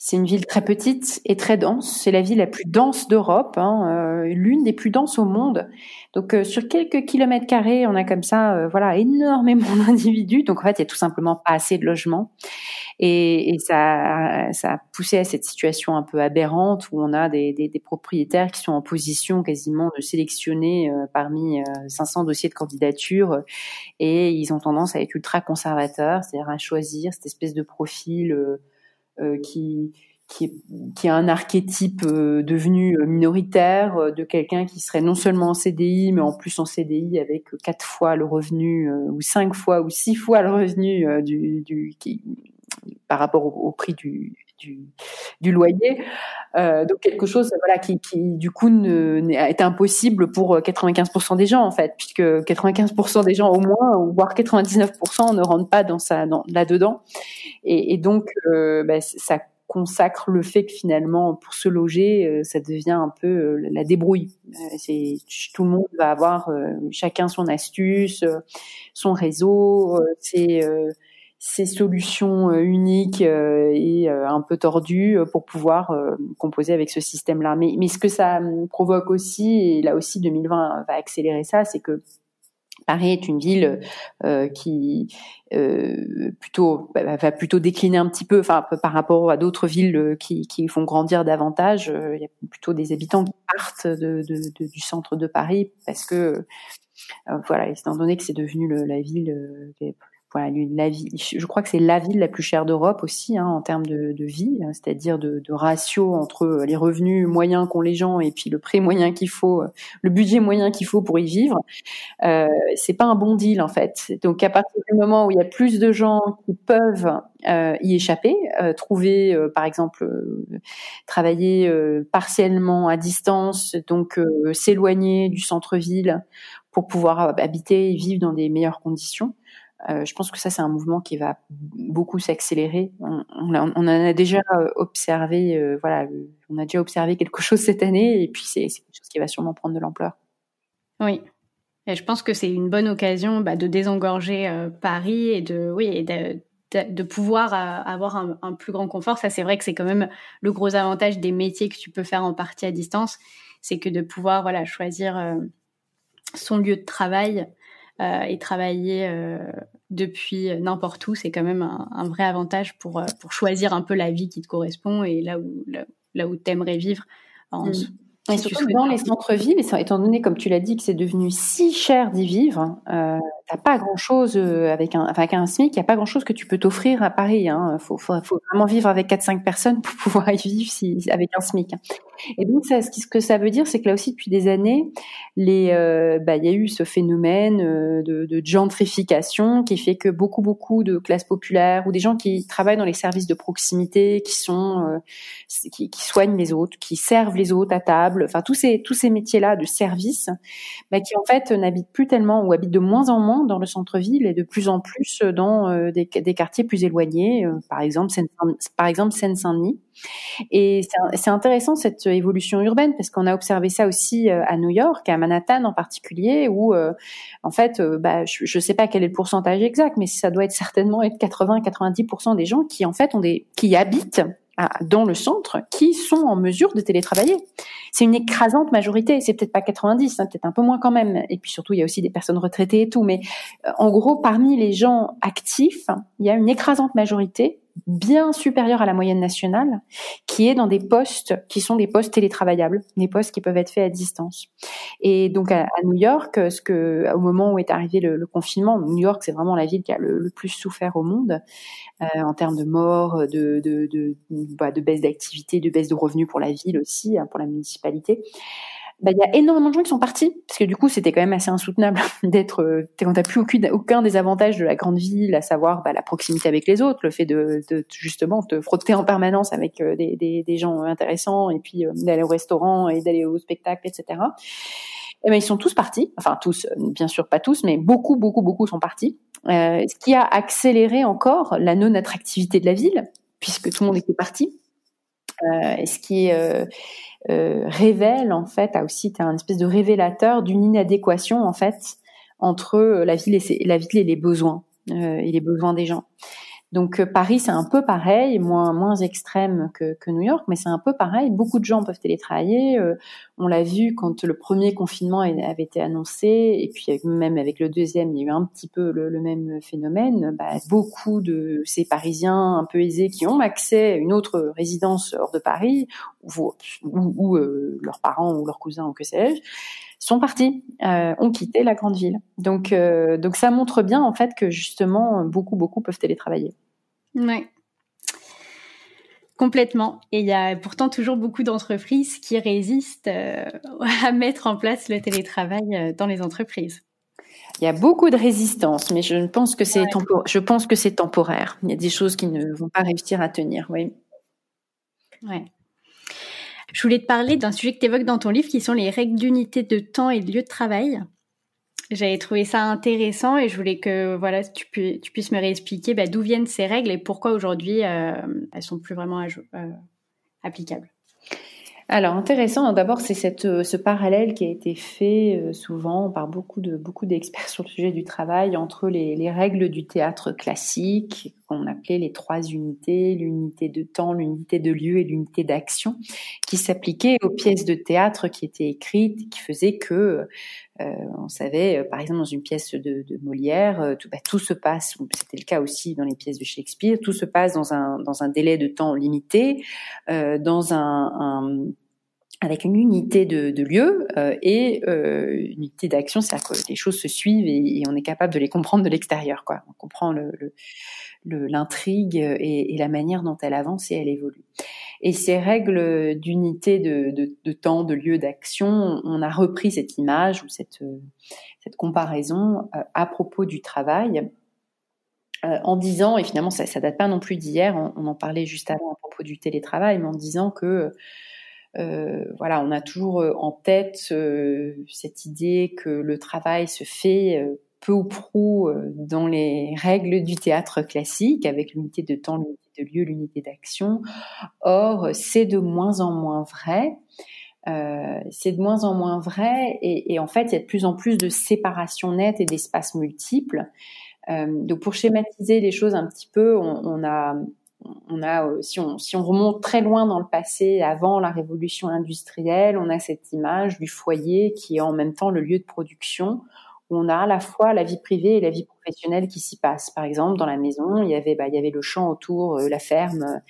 c'est une ville très petite et très dense. C'est la ville la plus dense d'Europe, hein, euh, l'une des plus denses au monde. Donc euh, sur quelques kilomètres carrés, on a comme ça, euh, voilà, énormément d'individus. Donc en fait, il y a tout simplement pas assez de logements. Et, et ça, ça a poussé à cette situation un peu aberrante où on a des, des, des propriétaires qui sont en position quasiment de sélectionner parmi 500 dossiers de candidature et ils ont tendance à être ultra conservateurs, c'est-à-dire à choisir cette espèce de profil euh, qui qui est, qui est un archétype euh, devenu euh, minoritaire de quelqu'un qui serait non seulement en CDI, mais en plus en CDI avec quatre fois le revenu ou cinq fois ou six fois le revenu du, du par rapport au, prix du, du, loyer. Euh, donc quelque chose voilà qui, du coup est impossible pour 95% des gens en fait, puisque 95% des gens au moins, voire 99% ne rentrent pas dans ça dans, là-dedans. Et, donc euh, bah, ça consacre le fait que finalement pour se loger euh, ça devient un peu euh, la débrouille c'est tout le monde va avoir chacun son astuce son réseau c'est ces solutions uniques et un peu tordues pour pouvoir composer avec ce système-là. Mais, mais ce que ça provoque aussi, et là aussi 2020 va accélérer ça, c'est que Paris est une ville euh, qui euh, plutôt bah, va plutôt décliner un petit peu, enfin par rapport à d'autres villes euh, qui, qui font grandir davantage. Euh, il y a plutôt des habitants qui partent de, de, de, du centre de Paris parce que voilà, étant donné que c'est devenu le, la ville voilà, la vie, je crois que c'est la ville la plus chère d'Europe aussi hein, en termes de, vie, hein, c'est-à-dire de, de, ratio entre les revenus moyens qu'ont les gens et puis le prix moyen qu'il faut, le budget moyen qu'il faut pour y vivre. Euh, c'est pas un bon deal en fait. Donc à partir du moment où il y a plus de gens qui peuvent euh, y échapper, euh, trouver euh, par exemple travailler partiellement à distance, donc s'éloigner du centre-ville pour pouvoir habiter et vivre dans des meilleures conditions. Euh, je pense que ça, c'est un mouvement qui va beaucoup s'accélérer. On, en a déjà observé, euh, voilà, on a déjà observé quelque chose cette année, et puis c'est quelque chose qui va sûrement prendre de l'ampleur. Oui, et je pense que c'est une bonne occasion bah, de désengorger euh, Paris et de, oui, et de, pouvoir avoir un, un, plus grand confort. Ça, c'est vrai que c'est quand même le gros avantage des métiers que tu peux faire en partie à distance, c'est que de pouvoir, voilà, choisir son lieu de travail euh, et travailler euh, depuis n'importe où, c'est quand même un, vrai avantage pour, euh, pour choisir un peu la vie qui te correspond et là où, là, où tu aimerais vivre. En, mm. Et surtout dans les centres-villes, étant donné, comme tu l'as dit, que c'est devenu si cher d'y vivre, euh, t'as pas grand-chose euh, avec un, avec un SMIC, il n'y a pas grand-chose que tu peux t'offrir à Paris. Il hein. faut, vraiment vivre avec 4-5 personnes pour pouvoir y vivre avec un SMIC. Et donc, ce que ça veut dire, c'est que là aussi, depuis des années, euh, bah, il y a eu ce phénomène euh, de, gentrification qui fait que beaucoup, beaucoup de classes populaires ou des gens qui travaillent dans les services de proximité, qui sont, qui, soignent les autres, qui servent les autres à table, enfin tous ces tous ces métiers-là de service, bah, qui en fait n'habitent plus tellement ou habitent de moins en moins dans le centre-ville et de plus en plus dans des, des, quartiers plus éloignés, par exemple Seine, par exemple Seine-Saint-Denis. Et c'est intéressant cette évolution urbaine parce qu'on a observé ça aussi euh, à New York, à Manhattan en particulier, où euh, en fait, euh, bah, je ne sais pas quel est le pourcentage exact, mais ça doit être certainement être 80-90% des gens qui en fait ont des qui habitent dans le centre qui sont en mesure de télétravailler. C'est une écrasante majorité, c'est peut-être pas 90, hein, peut-être un peu moins quand même. Et puis surtout, il y a aussi des personnes retraitées et tout. Mais en gros, parmi les gens actifs, il y a une écrasante majorité bien supérieur à la moyenne nationale, qui est dans des postes qui sont des postes télétravaillables, des postes qui peuvent être faits à distance. Et donc à, New York, ce que au moment où est arrivé le, confinement, New York c'est vraiment la ville qui a le, plus souffert au monde euh, en termes de morts, de de, de, bah, de baisse d'activité, de baisse de revenus pour la ville aussi, hein, pour la municipalité bah, il y a énormément de gens qui sont partis parce que du coup c'était quand même assez insoutenable d'être euh, quand t'as plus aucun, aucun des avantages de la grande ville à savoir bah, la proximité avec les autres le fait de, de justement te frotter en permanence avec euh, des, des, des, gens intéressants et puis euh, d'aller au restaurant et d'aller au spectacle etc et eh ben ils sont tous partis enfin tous bien sûr pas tous mais beaucoup beaucoup beaucoup sont partis. Euh, ce qui a accéléré encore la non attractivité de la ville puisque tout le monde était parti. Euh, ce qui est euh, révèle en fait, a aussi un espèce de révélateur d'une inadéquation en fait entre la ville et, la ville et les besoins euh, et les besoins des gens. Donc euh, Paris, c'est un peu pareil, moins moins extrême que, que New York, mais c'est un peu pareil. Beaucoup de gens peuvent télétravailler. Euh, on l'a vu quand le premier confinement avait été annoncé, et puis même avec le deuxième, il y a eu un petit peu le, même phénomène. Bah, beaucoup de ces Parisiens un peu aisés qui ont accès à une autre résidence hors de Paris, ou, ou, euh, leurs parents ou leurs cousins ou que sais-je, sont partis, euh, ont quitté la grande ville. Donc, euh, donc ça montre bien en fait que justement beaucoup beaucoup peuvent télétravailler. Oui. Complètement. Et il y a pourtant toujours beaucoup d'entreprises qui résistent euh, à mettre en place le télétravail dans les entreprises. Il y a beaucoup de résistance, mais je pense que c'est je pense que c'est temporaire. Il y a des choses qui ne vont pas réussir à tenir, oui. Ouais. Je voulais te parler d'un sujet que tu évoques dans ton livre qui sont les règles d'unité de temps et de lieu de travail. J'avais trouvé ça intéressant et je voulais que voilà tu, puisses me réexpliquer bah, d'où viennent ces règles et pourquoi aujourd'hui euh, elles sont plus vraiment euh, applicables. Alors intéressant. D'abord, c'est euh, ce parallèle qui a été fait euh, souvent par beaucoup de beaucoup d'experts sur le sujet du travail entre les règles du théâtre classique qu'on appelait les trois unités, l'unité de temps, l'unité de lieu et l'unité d'action, qui s'appliquaient aux pièces de théâtre qui étaient écrites, qui faisaient que euh, on savait, par exemple, dans une pièce de, Molière, tout, bah, tout se passe, c'était le cas aussi dans les pièces de Shakespeare, tout se passe dans un, délai de temps limité, euh, dans un avec une unité de, de lieu euh, et euh, une unité d'action, c'est-à-dire que les choses se suivent et, on est capable de les comprendre de l'extérieur. Quoi. On comprend l'intrigue le, le, et, et, la manière dont elle avance et elle évolue. Et ces règles d'unité de, de, de, temps, de lieu, d'action, on a repris cette image ou cette, cette comparaison euh, à propos du travail. Euh, en disant, et finalement ça, ça date pas non plus d'hier, on, on, en parlait juste avant à propos du télétravail, mais en disant que euh, voilà, on a toujours euh, en tête euh, cette idée que le travail se fait peu ou prou dans les règles du théâtre classique, avec l'unité de temps, l'unité de lieu, l'unité d'action. Or, c'est de moins en moins vrai. Euh, c'est de moins en moins vrai et, et, en fait, il y a de plus en plus de séparation nette et d'espaces multiples. Euh, donc, pour schématiser les choses un petit peu, on, on a on a, euh, si on, si on remonte très loin dans le passé, avant la révolution industrielle, on a cette image du foyer qui est en même temps le lieu de production, où on a à la fois la vie privée et la vie professionnelle qui s'y passe. Par exemple, dans la maison, il y avait, bah, il y avait le champ autour, euh, la ferme,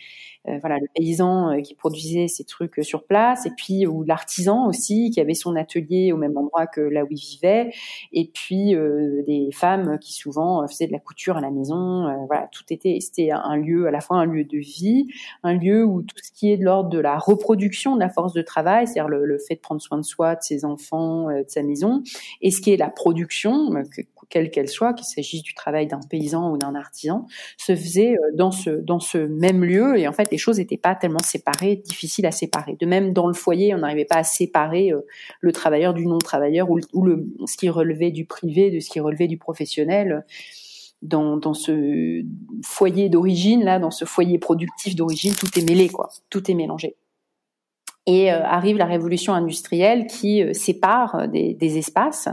euh, voilà, le paysan euh, qui produisait ses trucs sur place, et puis ou l'artisan aussi qui avait son atelier au même endroit que là où il vivait, et puis des femmes qui souvent faisaient de la couture à la maison. voilà, tout était, c'était un lieu à la fois un lieu de vie, un lieu où tout ce qui est de l'ordre de la reproduction de la force de travail, c'est-à-dire le, fait de prendre soin de soi, de ses enfants, de sa maison, et ce qui est la production, quelle qu'elle soit, du travail d'un paysan ou d'un artisan, se faisait euh, dans ce dans ce même lieu et en fait les choses n'étaient pas tellement séparées, difficiles à séparer. De même dans le foyer, on n'arrivait pas à séparer euh, le travailleur du non-travailleur ou, le ce qui relevait du privé de ce qui relevait du professionnel. Dans, dans ce foyer d'origine là, dans ce foyer productif d'origine, tout est mêlé quoi, tout est mélangé. Et euh, arrive la révolution industrielle qui sépare des, espaces.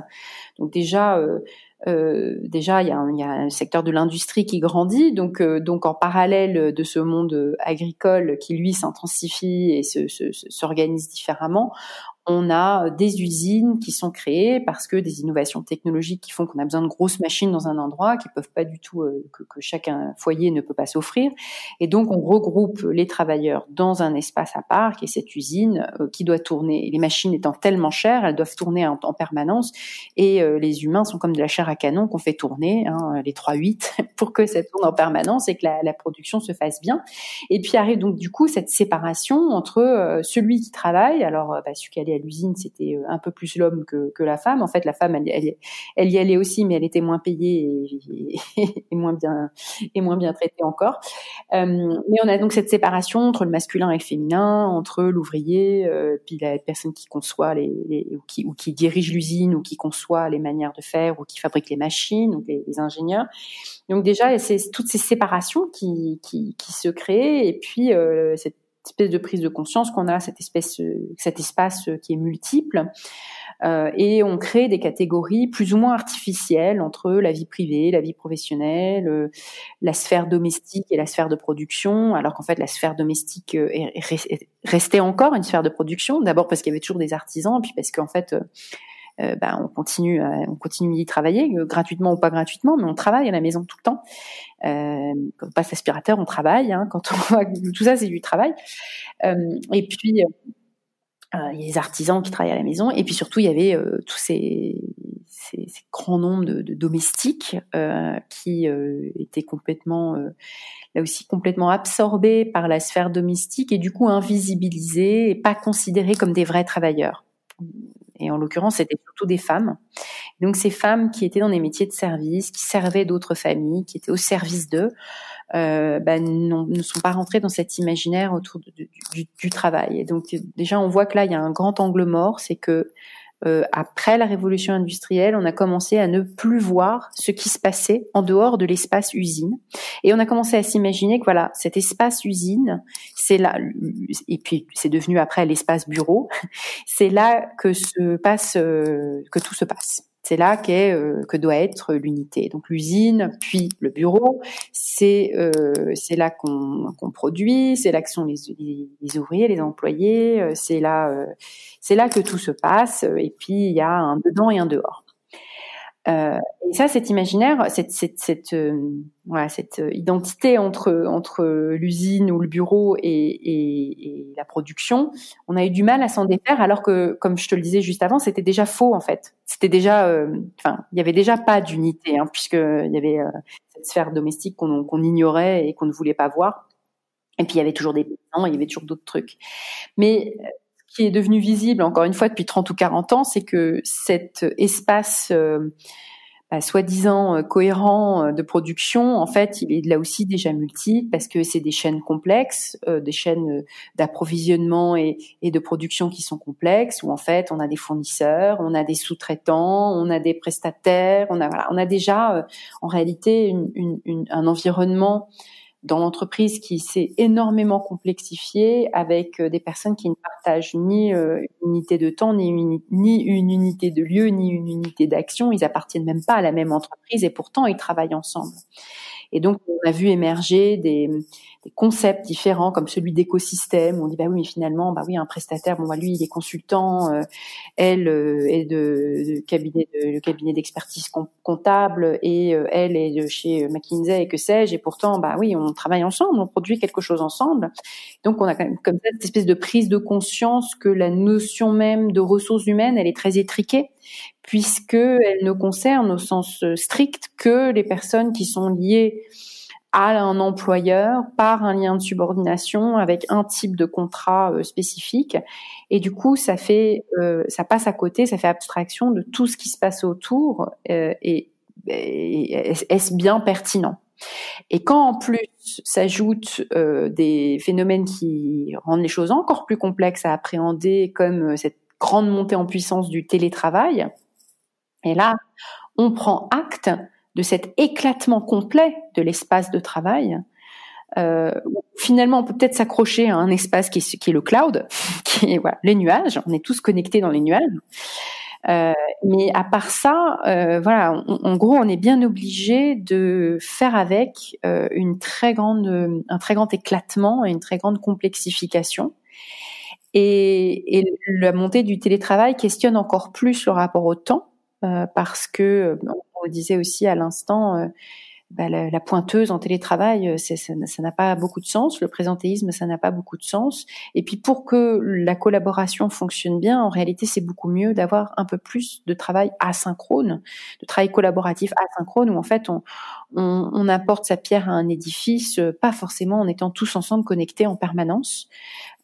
Donc déjà, euh, déjà, il y, a un, secteur de l'industrie qui grandit, donc, euh, donc en parallèle de ce monde agricole qui lui s'intensifie et s'organise se, se, différemment, on a des usines qui sont créées parce que des innovations technologiques qui font qu'on a besoin de grosses machines dans un endroit qui peuvent pas du tout euh, que, que chaque foyer ne peut pas s'offrir. Et donc on regroupe les travailleurs dans un espace à part qui est cette usine euh, qui doit tourner. Les machines étant tellement chères elles doivent tourner en, en permanence. Et euh, les humains sont comme de la chair à canon qu'on fait tourner hein, les 3-8 pour que ça tourne en permanence et que la, la, production se fasse bien. Et puis arrive donc du coup cette séparation entre celui qui travaille alors bah, celui qui l'usine, c'était euh, un peu plus l'homme que, la femme. En fait, la femme, elle, y allait aussi, mais elle était moins payée et, moins bien et moins bien traitée encore. Euh, mais on a donc cette séparation entre le masculin et le féminin, entre l'ouvrier, euh, puis la personne qui conçoit les, ou, qui, ou dirige l'usine, ou qui conçoit les manières de faire, ou qui fabrique les machines, donc les, les ingénieurs. Donc déjà, c'est toutes ces séparations qui, qui, se créent, et puis cette espèce de prise de conscience qu'on a cette espèce, cet espace qui est multiple. Euh, et on crée des catégories plus ou moins artificielles entre la vie privée, la vie professionnelle, euh, la sphère domestique et la sphère de production, alors qu'en fait la sphère domestique euh, est, restait encore une sphère de production, d'abord parce qu'il y avait toujours des artisans, puis parce qu'en fait euh, bah, on continue, euh, on continue d'y travailler, euh, gratuitement ou pas gratuitement, mais on travaille à la maison tout le temps. quand on passe l'aspirateur, on travaille. Hein, quand on tout ça, c'est du travail. et puis il y a les artisans qui travaillent à la maison, et puis surtout il y avait tous ces, grands nombres de, domestiques qui étaient complètement, là aussi complètement absorbés par la sphère domestique et du coup invisibilisés et pas considérés comme des vrais travailleurs. Et en l'occurrence, c'était surtout des femmes. Donc ces femmes qui étaient dans des métiers de service, qui servaient d'autres familles, qui étaient au service d'eux, euh, ben, ne sont pas rentrées dans cet imaginaire autour du, du, travail. Et donc déjà, on voit que là, il y a un grand angle mort, c'est que euh, après la révolution industrielle, on a commencé à ne plus voir ce qui se passait en dehors de l'espace usine. Et on a commencé à s'imaginer que voilà, cet espace usine, c'est là, et puis c'est devenu après l'espace bureau, c'est là que se passe, euh, que tout se passe. C'est là qu'est euh, que doit être l'unité. Donc l'usine, puis le bureau, c'est euh, c'est là qu'on qu'on produit, c'est là que sont les, ouvriers, les employés, euh, c'est là c'est là que tout se passe. Et puis il y a un dedans et un dehors. Euh, et ça, cet imaginaire, cette, cette, cette, euh, voilà, cette identité entre, entre l'usine ou le bureau et, et, et, la production, on a eu du mal à s'en défaire, alors que, comme je te le disais juste avant, c'était déjà faux en fait. C'était déjà, euh, enfin, il y avait déjà pas d'unité, hein, puisque il y avait cette sphère domestique qu'on qu'on ignorait et qu'on ne voulait pas voir. Et puis il y avait toujours des paysans, il y avait toujours d'autres trucs. Mais qui est devenu visible encore une fois depuis 30 ou 40 ans, c'est que cet espace euh, bah, soi-disant euh, cohérent euh, de production, en fait, il est là aussi déjà multiple parce que c'est des chaînes complexes, des chaînes d'approvisionnement et, et, de production qui sont complexes, où en fait on a des fournisseurs, on a des sous-traitants, on a des prestataires, on a voilà, on a déjà en réalité une, une, une, un environnement dans l'entreprise qui s'est énormément complexifiée avec euh, des personnes qui ne partagent ni euh, une unité de temps, ni une, ni une unité de lieu, ni une unité d'action. Ils appartiennent même pas à la même entreprise et pourtant ils travaillent ensemble. Et donc, on a vu émerger des, des concepts différents comme celui d'écosystème. On dit, bah oui, mais finalement, bah oui, un prestataire, bon, bah lui, il est consultant, euh, elle euh, est de, cabinet de, le cabinet d'expertise comptable et euh, elle est de chez McKinsey et que sais-je. Et pourtant, bah oui, on travaille ensemble, on produit quelque chose ensemble. Donc, on a quand même comme ça cette espèce de prise de conscience que la notion même de ressources humaines, elle est très étriquée puisque elle ne concerne au sens strict que les personnes qui sont liées à un employeur par un lien de subordination avec un type de contrat euh, spécifique. Et du coup ça fait euh, ça passe à côté ça fait abstraction de tout ce qui se passe autour euh, et, est-ce bien pertinent? Et quand en plus s'ajoutent des phénomènes qui rendent les choses encore plus complexes à appréhender comme cette grande montée en puissance du télétravail et là on prend acte de cet éclatement complet de l'espace de travail. Euh, finalement, on peut peut-être s'accrocher à un espace qui est, le cloud, qui est voilà, les nuages. On est tous connectés dans les nuages. Euh, mais à part ça, euh, voilà, en gros, on est bien obligé de faire avec euh, une très grande, un très grand éclatement et une très grande complexification. Et, et la montée du télétravail questionne encore plus le rapport au temps, parce que disait aussi à l'instant, euh, bah, la, pointeuse en télétravail, euh, ça n'a pas beaucoup de sens. Le présentéisme, ça n'a pas beaucoup de sens. Et puis pour que la collaboration fonctionne bien, en réalité, c'est beaucoup mieux d'avoir un peu plus de travail asynchrone, de travail collaboratif asynchrone, où en fait on, apporte sa pierre à un édifice, euh, pas forcément en étant tous ensemble connectés en permanence.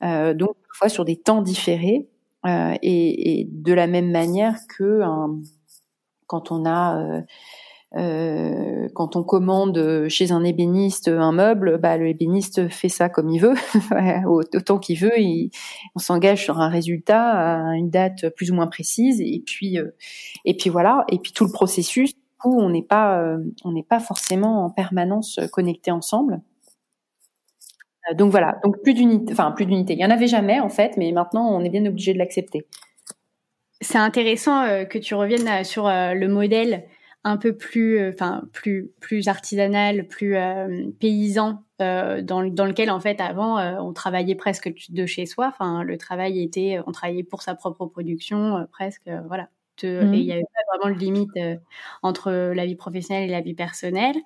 Donc parfois sur des temps différés. Et, et, de la même manière que un, quand on a euh, euh, quand on commande chez un ébéniste un meuble, bah, le ébéniste fait ça comme il veut, autant qu'il veut. on s'engage sur un résultat à une date plus ou moins précise, et puis euh, et puis voilà. Et puis tout le processus, où on n'est pas on n'est pas forcément en permanence connectés ensemble. Donc voilà, donc plus d'unité, enfin plus d'unité. Il y en avait jamais en fait, mais maintenant on est bien obligé de l'accepter. C'est intéressant euh, que tu reviennes euh, sur euh, le modèle un peu plus, enfin plus plus artisanal, plus paysan, dans, dans lequel en fait avant on travaillait presque de chez soi. Enfin, le travail était, on travaillait pour sa propre production, presque, voilà. Mmh. Et il n'y avait pas vraiment de limite entre la vie professionnelle et la vie personnelle.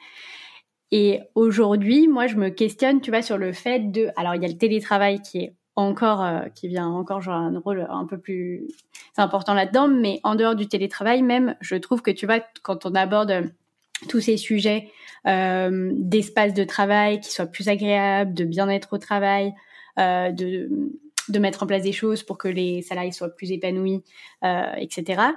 Et aujourd'hui, moi, je me questionne, tu vois, sur le fait de. Alors, il y a le télétravail qui est encore euh, qui vient encore jouer un rôle un peu plus important là-dedans mais en dehors du télétravail même je trouve que tu vois quand on aborde euh, tous ces sujets euh, d'espace de travail qui soit plus agréable de bien-être au travail euh, de de mettre en place des choses pour que les salariés soient plus épanouis euh, etc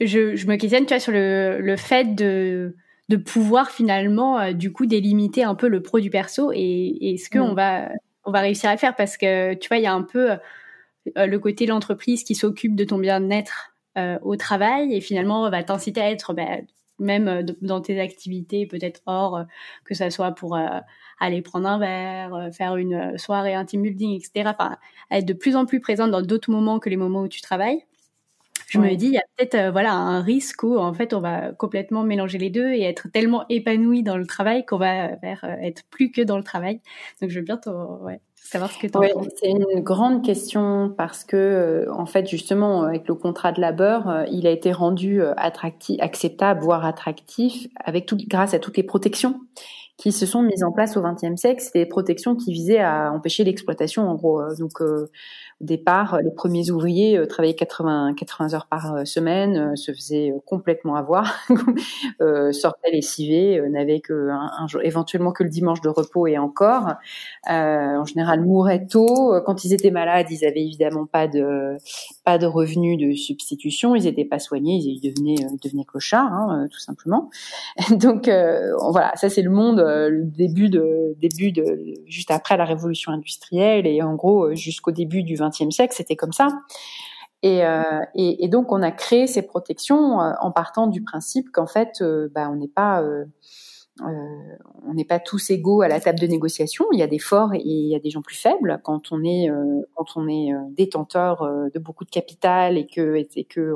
je, je me questionne tu vois sur le le fait de de pouvoir finalement euh, du coup délimiter un peu le pro du perso et est-ce qu'on mm. va on va réussir à le faire. Parce que tu vois il y a un peu euh, le côté l'entreprise qui s'occupe de ton bien-être euh, au travail et finalement va t'inciter à être bah, même dans tes activités peut-être hors que ça soit pour aller prendre un verre faire une soirée un team building etc enfin être de plus en plus présente dans d'autres moments que les moments où tu travailles je me dis, il y a peut-être euh, voilà un risque où en fait on va complètement mélanger les deux et être tellement épanoui dans le travail qu'on va vers euh, être plus que dans le travail. Donc je veux bien ouais. savoir ce que tu oui, C'est une grande question parce que, en fait, justement, avec le contrat de labeur, il a été rendu attractif, acceptable, voire attractif, avec tout, grâce à toutes les protections qui se sont mises en place au XXe siècle. C'était des protections qui visaient à empêcher l'exploitation, en gros. Donc, au départ, les premiers ouvriers euh, travaillaient 80, 80 heures par euh, semaine, euh, se faisaient complètement avoir, sortaient lessivés, n'avaient que un, éventuellement que le dimanche de repos et encore. en général, mouraient tôt. Quand ils étaient malades, ils avaient évidemment pas de pas de revenus de substitution. Ils n'étaient pas soignés, ils devenaient devenaient clochards, hein, tout simplement. Donc voilà, ça c'est le monde, le début de début de juste après la révolution industrielle et en gros jusqu'au début du XXe siècle, c'était comme ça. Euh, et, et, donc, on a créé ces protections euh, en partant du principe qu'en fait, euh, bah, on n'est pas, on n'est pas tous égaux à la table de négociation. Il y a des forts et il y a des gens plus faibles. Quand on est, quand on est détenteur de beaucoup de capital et que, et que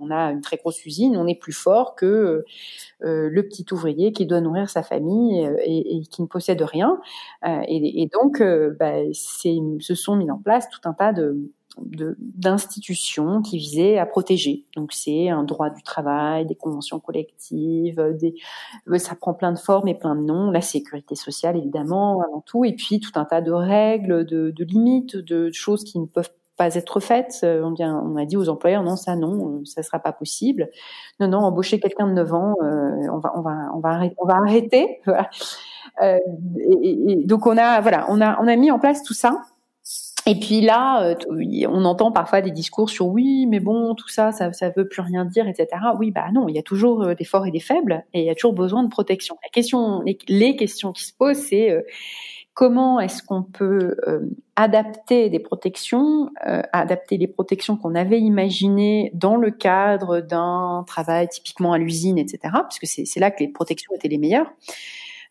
on, a une très grosse usine, on est plus fort que le petit ouvrier qui doit nourrir sa famille et, et qui ne possède rien. Et, et, donc, bah, se sont mis en place tout un tas de d'institutions qui visaient à protéger. Donc c'est un droit du travail, des conventions collectives, des, euh, ça prend plein de formes et plein de noms, la sécurité sociale évidemment avant tout, et puis tout un tas de règles, de, limites, de choses qui ne peuvent pas être faites. Euh, on, a dit aux employeurs non, ça non, euh, ça sera pas possible. Non, non, embaucher quelqu'un de 9 ans, on va, on va, on va arrêter. On va arrêter. Euh, et, donc on a, voilà, on a, on a mis en place tout ça et puis là, euh, on entend parfois des discours sur oui, mais bon, tout ça, ça, ça veut plus rien dire, etc. Oui, bah non, il y a toujours euh, des forts et des faibles, et il y a toujours besoin de protection. La question, les, questions qui se posent, c'est euh, comment est-ce qu'on peut adapter des protections, adapter les protections qu'on avait imaginées dans le cadre d'un travail typiquement à l'usine, etc. Puisque c'est là que les protections étaient les meilleures.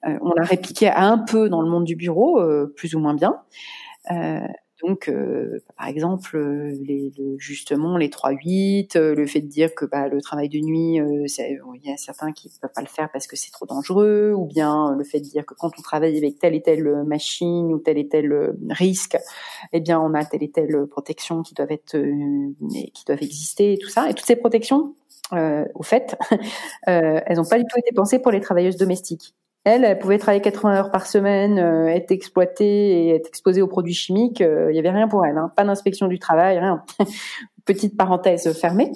on l'a répliqué un peu dans le monde du bureau, plus ou moins bien. Donc, euh, par exemple, euh, justement, les 3-8, euh, le fait de dire que bah, le travail de nuit, il y a certains qui ne peuvent pas le faire parce que c'est trop dangereux, ou bien le fait de dire que quand on travaille avec telle et telle machine ou tel et tel risque, eh bien, on a telle et telle protection qui doivent être, qui doivent exister, et tout ça. Et toutes ces protections, au fait, elles n'ont pas du tout été pensées pour les travailleuses domestiques. Elle, elle pouvait travailler 80 heures par semaine, euh, être exploitée et être exposée aux produits chimiques. Euh, il n'y avait rien pour elle, hein. pas d'inspection du travail, rien. Petite parenthèse fermée.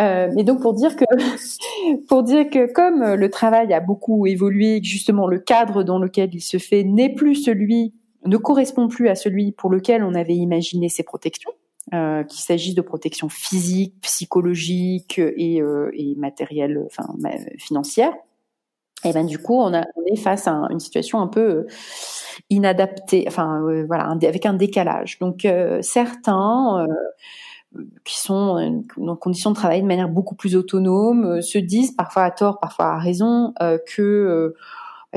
Euh, mais donc pour dire que, pour dire que comme le travail a beaucoup évolué, justement le cadre dans lequel il se fait n'est plus celui, ne correspond plus à celui pour lequel on avait imaginé ces protections. Euh, qu'il s'agisse de protection physique, psychologique et, euh, et matérielle, enfin financière et ben du coup on, a, on est face à une situation un peu euh, inadaptée, enfin euh, voilà, avec un décalage. Donc euh, certains qui sont en conditions de travail de manière beaucoup plus autonome se disent parfois à tort, parfois à raison que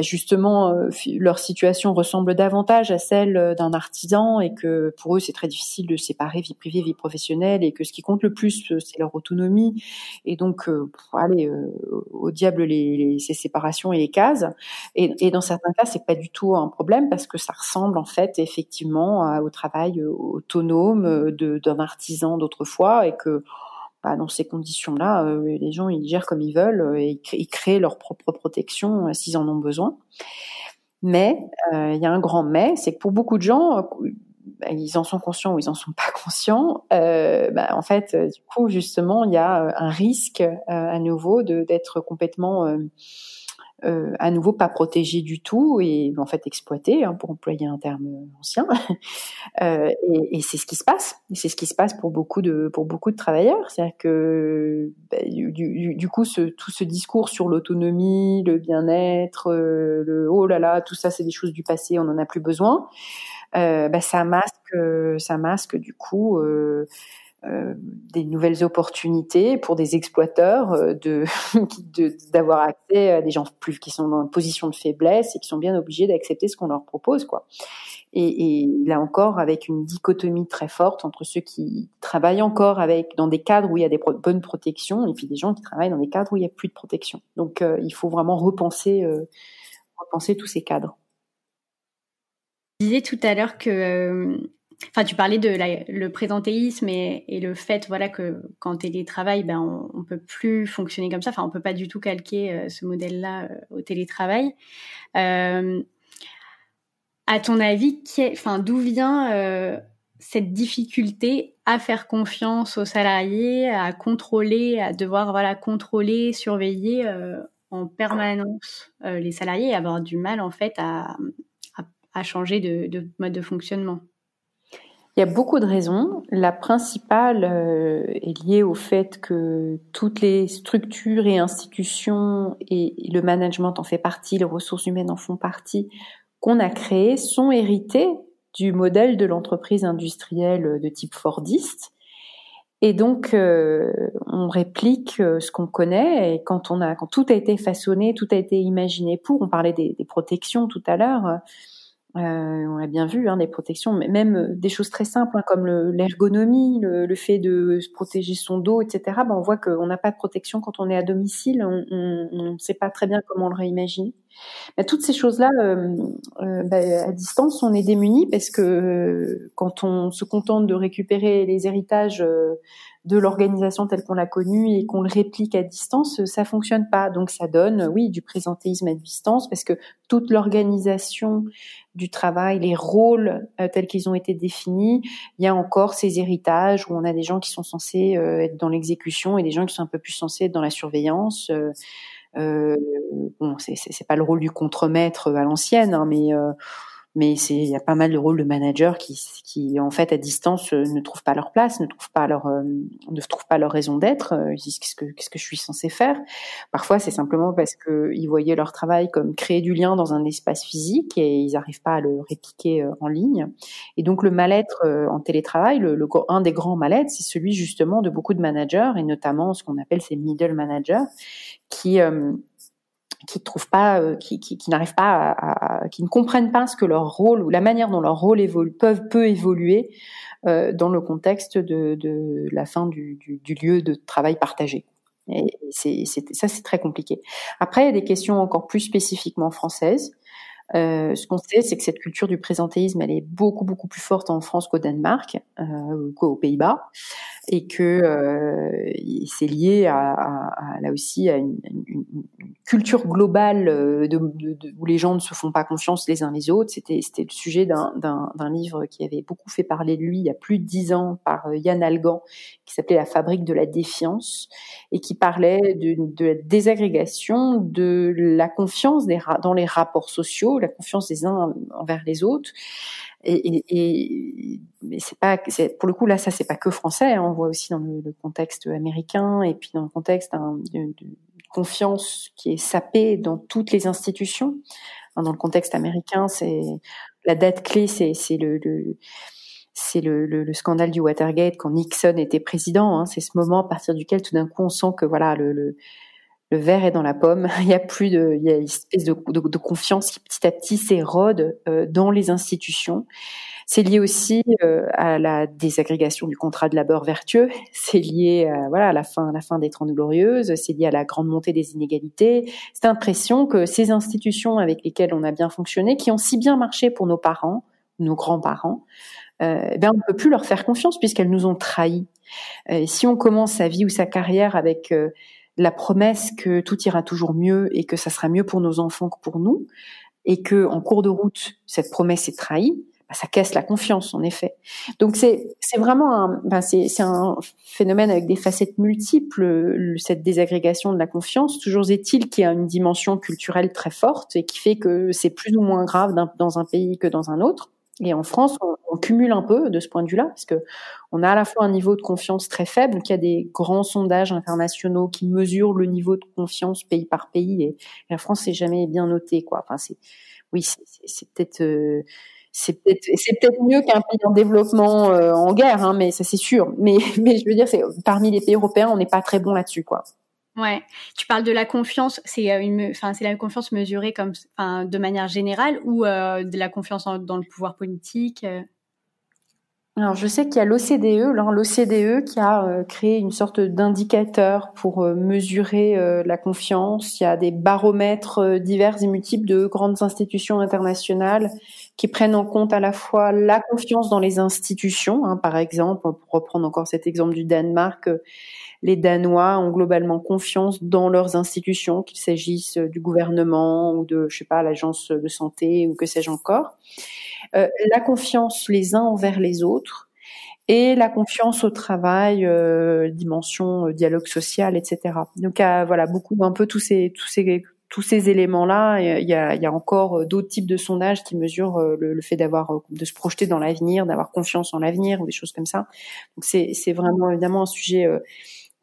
justement euh, leur situation ressemble davantage à celle euh, d'un artisan et que pour eux c'est très difficile de séparer vie privée vie professionnelle et que ce qui compte le plus euh, c'est leur autonomie. Et donc pour aller au diable les, les, ces séparations et les cases. Et, et dans certains cas c'est pas du tout un problème parce que ça ressemble en fait effectivement au travail autonome d'un artisan d'autrefois et que bah, dans ces conditions-là, euh, les gens ils gèrent comme ils veulent euh, et ils créent leur propre protection euh, s'ils en ont besoin. Mais il y a un grand mais, c'est que pour beaucoup de gens, bah, ils en sont conscients ou ils en sont pas conscients. Bah, en fait, du coup, justement, il y a un risque à nouveau de d'être complètement euh, à nouveau pas protégé du tout et en fait exploité, hein, pour employer un terme ancien. euh, et, et c'est ce qui se passe. C'est ce qui se passe pour beaucoup de pour beaucoup de travailleurs. C'est-à-dire que bah, du, du, coup, ce, tout ce discours sur l'autonomie, le bien-être, euh, le oh là là, tout ça, c'est des choses du passé, on en a plus besoin. Euh, bah, ça masque, ça masque du coup. Euh, des nouvelles opportunités pour des exploiteurs euh, de d'avoir accès à des gens plus qui sont une position de faiblesse et qui sont bien obligés d'accepter ce qu'on leur propose quoi. Et, là encore avec une dichotomie très forte entre ceux qui travaillent encore avec dans des cadres où il y a des bonnes protections et puis des gens qui travaillent dans des cadres où il y a plus de protection. Donc euh, il faut vraiment repenser repenser tous ces cadres disais tout à l'heure que Enfin, tu parlais de le présentéisme et, le fait, voilà, que quand télétravail, ben, on, on peut plus fonctionner comme ça. Enfin, on peut pas du tout calquer euh, ce modèle-là euh, au télétravail. Euh, à ton avis, enfin, d'où vient cette difficulté à faire confiance aux salariés, à contrôler, à devoir, voilà, contrôler, surveiller en permanence les salariés et avoir du mal, en fait, à, à, changer de mode de fonctionnement? Il y a beaucoup de raisons. La principale euh, est liée au fait que toutes les structures et institutions et le management en fait partie, les ressources humaines en font partie, qu'on a créées sont héritées du modèle de l'entreprise industrielle de type Fordiste. Et donc, euh, on réplique euh, ce qu'on connaît. Et quand on a, quand tout a été façonné, tout a été imaginé pour. On parlait des, des protections tout à l'heure. Euh, on l'a bien vu, hein, des protections, mais même euh, des choses très simples hein, comme l'ergonomie, le, le, fait de se protéger son dos, etc. Ben, on voit qu'on n'a pas de protection quand on est à domicile. On ne sait pas très bien comment le réimaginer. Mais toutes ces choses-là, euh, euh ben, à distance, on est démunis parce que quand on se contente de récupérer les héritages de l'organisation telle qu'on l'a connue et qu'on le réplique à distance, ça fonctionne pas. Donc ça donne, oui, du présentéisme à distance parce que toute l'organisation du travail, les rôles euh, tels qu'ils ont été définis, il y a encore ces héritages où on a des gens qui sont censés euh, être dans l'exécution et des gens qui sont un peu plus censés être dans la surveillance. Euh, euh bon, c'est pas le rôle du contremaître à l'ancienne, hein, mais mais c'est il y a pas mal de rôles de managers qui, qui en fait à distance euh, ne trouvent pas leur place, ne trouvent pas leur euh, ne trouvent pas leur raison d'être. Euh, ils disent qu'est-ce que qu'est-ce que je suis censé faire? Parfois c'est simplement parce que ils voyaient leur travail comme créer du lien dans un espace physique et ils n'arrivent pas à le répliquer en ligne. Et donc le mal-être en télétravail, le, le, un des grands mal-être, c'est celui justement de beaucoup de managers et notamment ce qu'on appelle ces middle managers qui qui trouvent pas, euh, qui, n'arrivent pas à, qui ne comprennent pas ce que leur rôle ou la manière dont leur rôle évolue, peuvent peut évoluer euh, dans le contexte de, la fin du, lieu de travail partagé. Et ça, c'est très compliqué. Après, il y a des questions encore plus spécifiquement françaises. Euh, ce qu'on sait, c'est que cette culture du présentéisme, elle est beaucoup beaucoup plus forte en France qu'au Danemark, euh, qu'aux Pays-Bas, et que euh, c'est lié à, là aussi à une, culture globale euh, où les gens ne se font pas confiance les uns les autres. C'était c'était le sujet d'un livre qui avait beaucoup fait parler de lui il y a plus de dix ans par Yann Algan, qui s'appelait La fabrique de la défiance, et qui parlait de, la désagrégation de la confiance dans les rapports sociaux, la confiance des uns envers les autres. Et, c'est pas, pour le coup là, ça c'est pas que français. On voit aussi dans le, contexte américain et puis dans le contexte hein, de, confiance qui est sapée dans toutes les institutions. Dans le contexte américain, c'est la date clé, c'est, le, c'est le, scandale du Watergate quand Nixon était président. Hein, c'est ce moment à partir duquel tout d'un coup on sent que voilà le, le, verre est dans la pomme. Il y a plus de, une espèce de, confiance qui petit à petit s'érode euh, dans les institutions. C'est lié aussi euh, à la désagrégation du contrat de labeur vertueux. C'est lié, à, voilà, la fin, la fin des Trente Glorieuses. C'est lié à la grande montée des inégalités. C'est l'impression que ces institutions avec lesquelles on a bien fonctionné, qui ont si bien marché pour nos parents, nos grands-parents, euh, eh ben on ne peut plus leur faire confiance puisqu'elles nous ont trahis. Si on commence sa vie ou sa carrière avec la promesse que tout ira toujours mieux et que ça sera mieux pour nos enfants que pour nous, et que en cours de route cette promesse est trahie, bah, ça casse la confiance en effet. Donc c'est c'est vraiment un ben c'est c'est un phénomène avec des facettes multiples cette désagrégation de la confiance. Toujours est-il qu'il y a une dimension culturelle très forte et qui fait que c'est plus ou moins grave dans un pays que dans un autre. Et en France, cumule un peu de ce point de vue-là, parce que on a à la fois un niveau de confiance très faible, donc il y a des grands sondages internationaux qui mesurent le niveau de confiance pays par pays, et, la France c'est jamais bien noté, quoi. Enfin, c'est, oui, c'est peut-être, euh, c'est peut-être, c'est peut-être mieux qu'un pays en développement euh, en guerre, hein, mais ça c'est sûr. Mais, mais je veux dire, c'est parmi les pays européens, on n'est pas très bon là-dessus, quoi. Ouais, tu parles de la confiance, c'est euh, une, enfin c'est la confiance mesurée comme, de manière générale ou de la confiance dans le pouvoir politique. Euh? Alors je sais qu'il y a l'OCDE, l'OCDE qui a créé une sorte d'indicateur pour mesurer la confiance. Il y a des baromètres divers et multiples de grandes institutions internationales qui prennent en compte à la fois la confiance dans les institutions. Hein, par exemple, pour reprendre encore cet exemple du Danemark, les Danois ont globalement confiance dans leurs institutions, qu'il s'agisse du gouvernement ou de, je sais pas, l'agence de santé ou que sais-je encore. Euh, la confiance les uns envers les autres et la confiance au travail, euh, dimension euh, dialogue social, etc. Donc voilà, beaucoup un peu tous ces tous ces tous ces éléments-là, il y a, y a encore d'autres types de sondages qui mesurent le, le fait d'avoir de se projeter dans l'avenir, d'avoir confiance en l'avenir ou des choses comme ça. Donc c'est c'est vraiment évidemment un sujet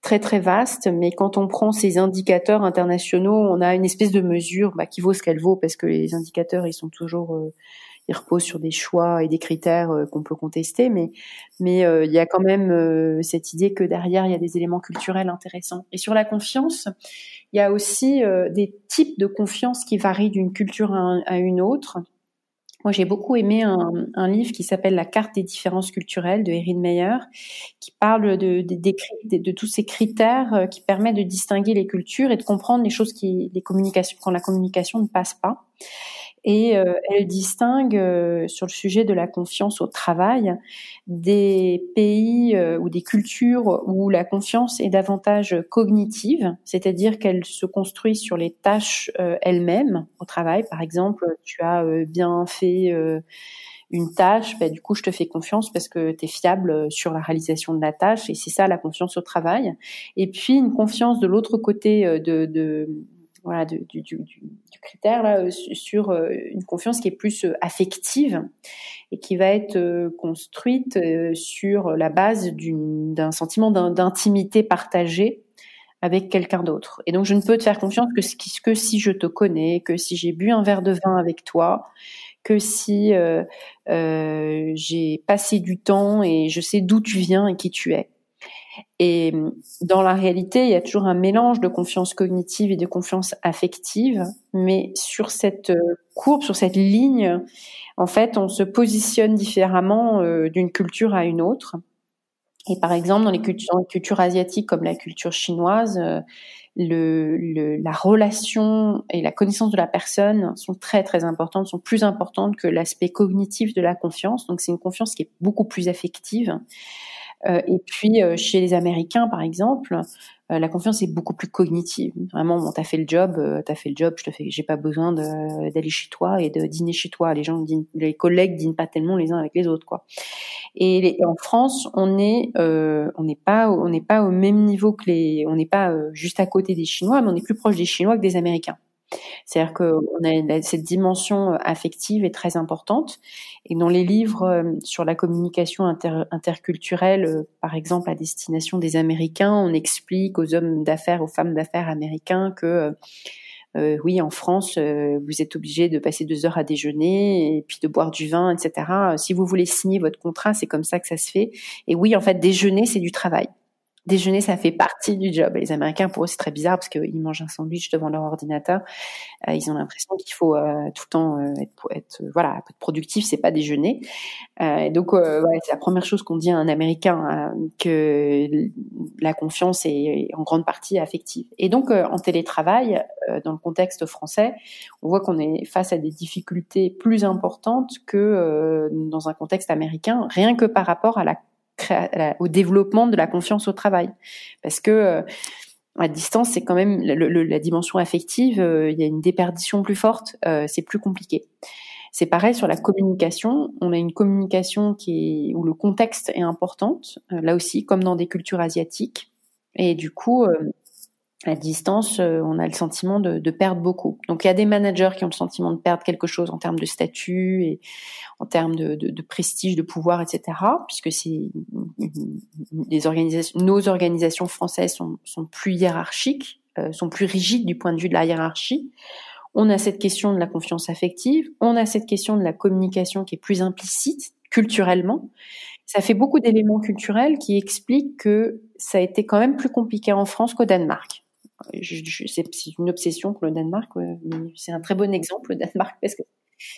très très vaste, mais quand on prend ces indicateurs internationaux, on a une espèce de mesure bah, qui vaut ce qu'elle vaut parce que les indicateurs ils sont toujours euh, ils reposent sur des choix et des critères euh, qu'on peut contester, mais mais euh, il y a quand même cette idée que derrière il y a des éléments culturels intéressants. Et sur la confiance, il y a aussi des types de confiance qui varient d'une culture à une autre. Moi, j'ai beaucoup aimé un, livre qui s'appelle La carte des différences culturelles de Erin Meyer, qui parle de, de, tous ces critères euh, qui permettent de distinguer les cultures et de comprendre les choses qui, les communications, quand la communication ne passe pas. Et euh, elle distingue euh, sur le sujet de la confiance au travail des pays euh, ou des cultures où la confiance est davantage cognitive, c'est-à-dire qu'elle se construit sur les tâches elles-mêmes au travail. Par exemple, tu as bien fait une tâche, bah, du coup, je te fais confiance parce que tu es fiable sur la réalisation de la tâche et c'est ça la confiance au travail. Et puis une confiance de l'autre côté de, de voilà, du, critère là euh, sur euh, une confiance qui est plus euh, affective et qui va être construite sur la base d'un sentiment d'intimité partagée avec quelqu'un d'autre. Et donc je ne peux te faire confiance que, que si je te connais, que si j'ai bu un verre de vin avec toi, que si j'ai passé du temps et je sais d'où tu viens et qui tu es. Et dans la réalité, il y a toujours un mélange de confiance cognitive et de confiance affective, mais sur cette euh, courbe, sur cette ligne, en fait, on se positionne différemment euh, d'une culture à une autre. Et par exemple, dans les cultures, asiatiques comme la culture chinoise, euh, la relation et la connaissance de la personne sont très très importantes, sont plus importantes que l'aspect cognitif de la confiance. Donc c'est une confiance qui est beaucoup plus affective. Euh, et puis euh, chez les Américains, par exemple, euh, la confiance est beaucoup plus cognitive. Vraiment, bon, t'as fait le job, t'as fait le job, je te fais, j'ai pas besoin d'aller chez toi et de dîner chez toi. Les gens, dînent, les collègues dînent pas tellement les uns avec les autres, quoi. Et en France, on est, on n'est pas, on n'est pas au même niveau que les, on n'est pas juste à côté des Chinois, mais on est plus proche des Chinois que des Américains. C'est-à-dire qu'on a cette dimension euh, affective est très importante. Et dans les livres euh, sur la communication interculturelle, euh, par exemple à destination des Américains, on explique aux hommes d'affaires, aux femmes d'affaires américains que oui, en France, vous êtes obligé de passer deux heures à déjeuner et puis de boire du vin, etc. Si vous voulez signer votre contrat, c'est comme ça que ça se fait. Et oui, en fait, déjeuner, c'est du travail déjeuner, ça fait partie du job. Les Américains, pour eux, c'est très bizarre parce qu'ils mangent un sandwich devant leur ordinateur. Euh, ils ont l'impression qu'il faut euh, tout le temps euh, être, être, voilà, être productif, c'est pas déjeuner. donc, c'est la première chose qu'on dit à un Américain que la confiance est en grande partie affective. Et donc, en télétravail, dans le contexte français, on voit qu'on est face à des difficultés plus importantes que dans un contexte américain, rien que par rapport à la au développement de la confiance au travail. Parce que euh, à distance, c'est quand même la dimension affective, euh, il y a une déperdition plus forte, euh, c'est plus compliqué. C'est pareil sur la communication. On a une communication qui est, où le contexte est important, là aussi, comme dans des cultures asiatiques. Et du coup, à distance, euh, on a le sentiment de, de, perdre beaucoup. Donc il y a des managers qui ont le sentiment de perdre quelque chose en termes de statut et en termes de, de, de prestige, de pouvoir, etc. Puisque c'est organisations, nos organisations françaises sont, sont plus hiérarchiques, euh, sont plus rigides du point de vue de la hiérarchie. On a cette question de la confiance affective, on a cette question de la communication qui est plus implicite culturellement. Ça fait beaucoup d'éléments culturels qui expliquent que ça a été quand même plus compliqué en France qu'au Danemark c'est une obsession pour le Danemark, c'est un très bon exemple le Danemark parce que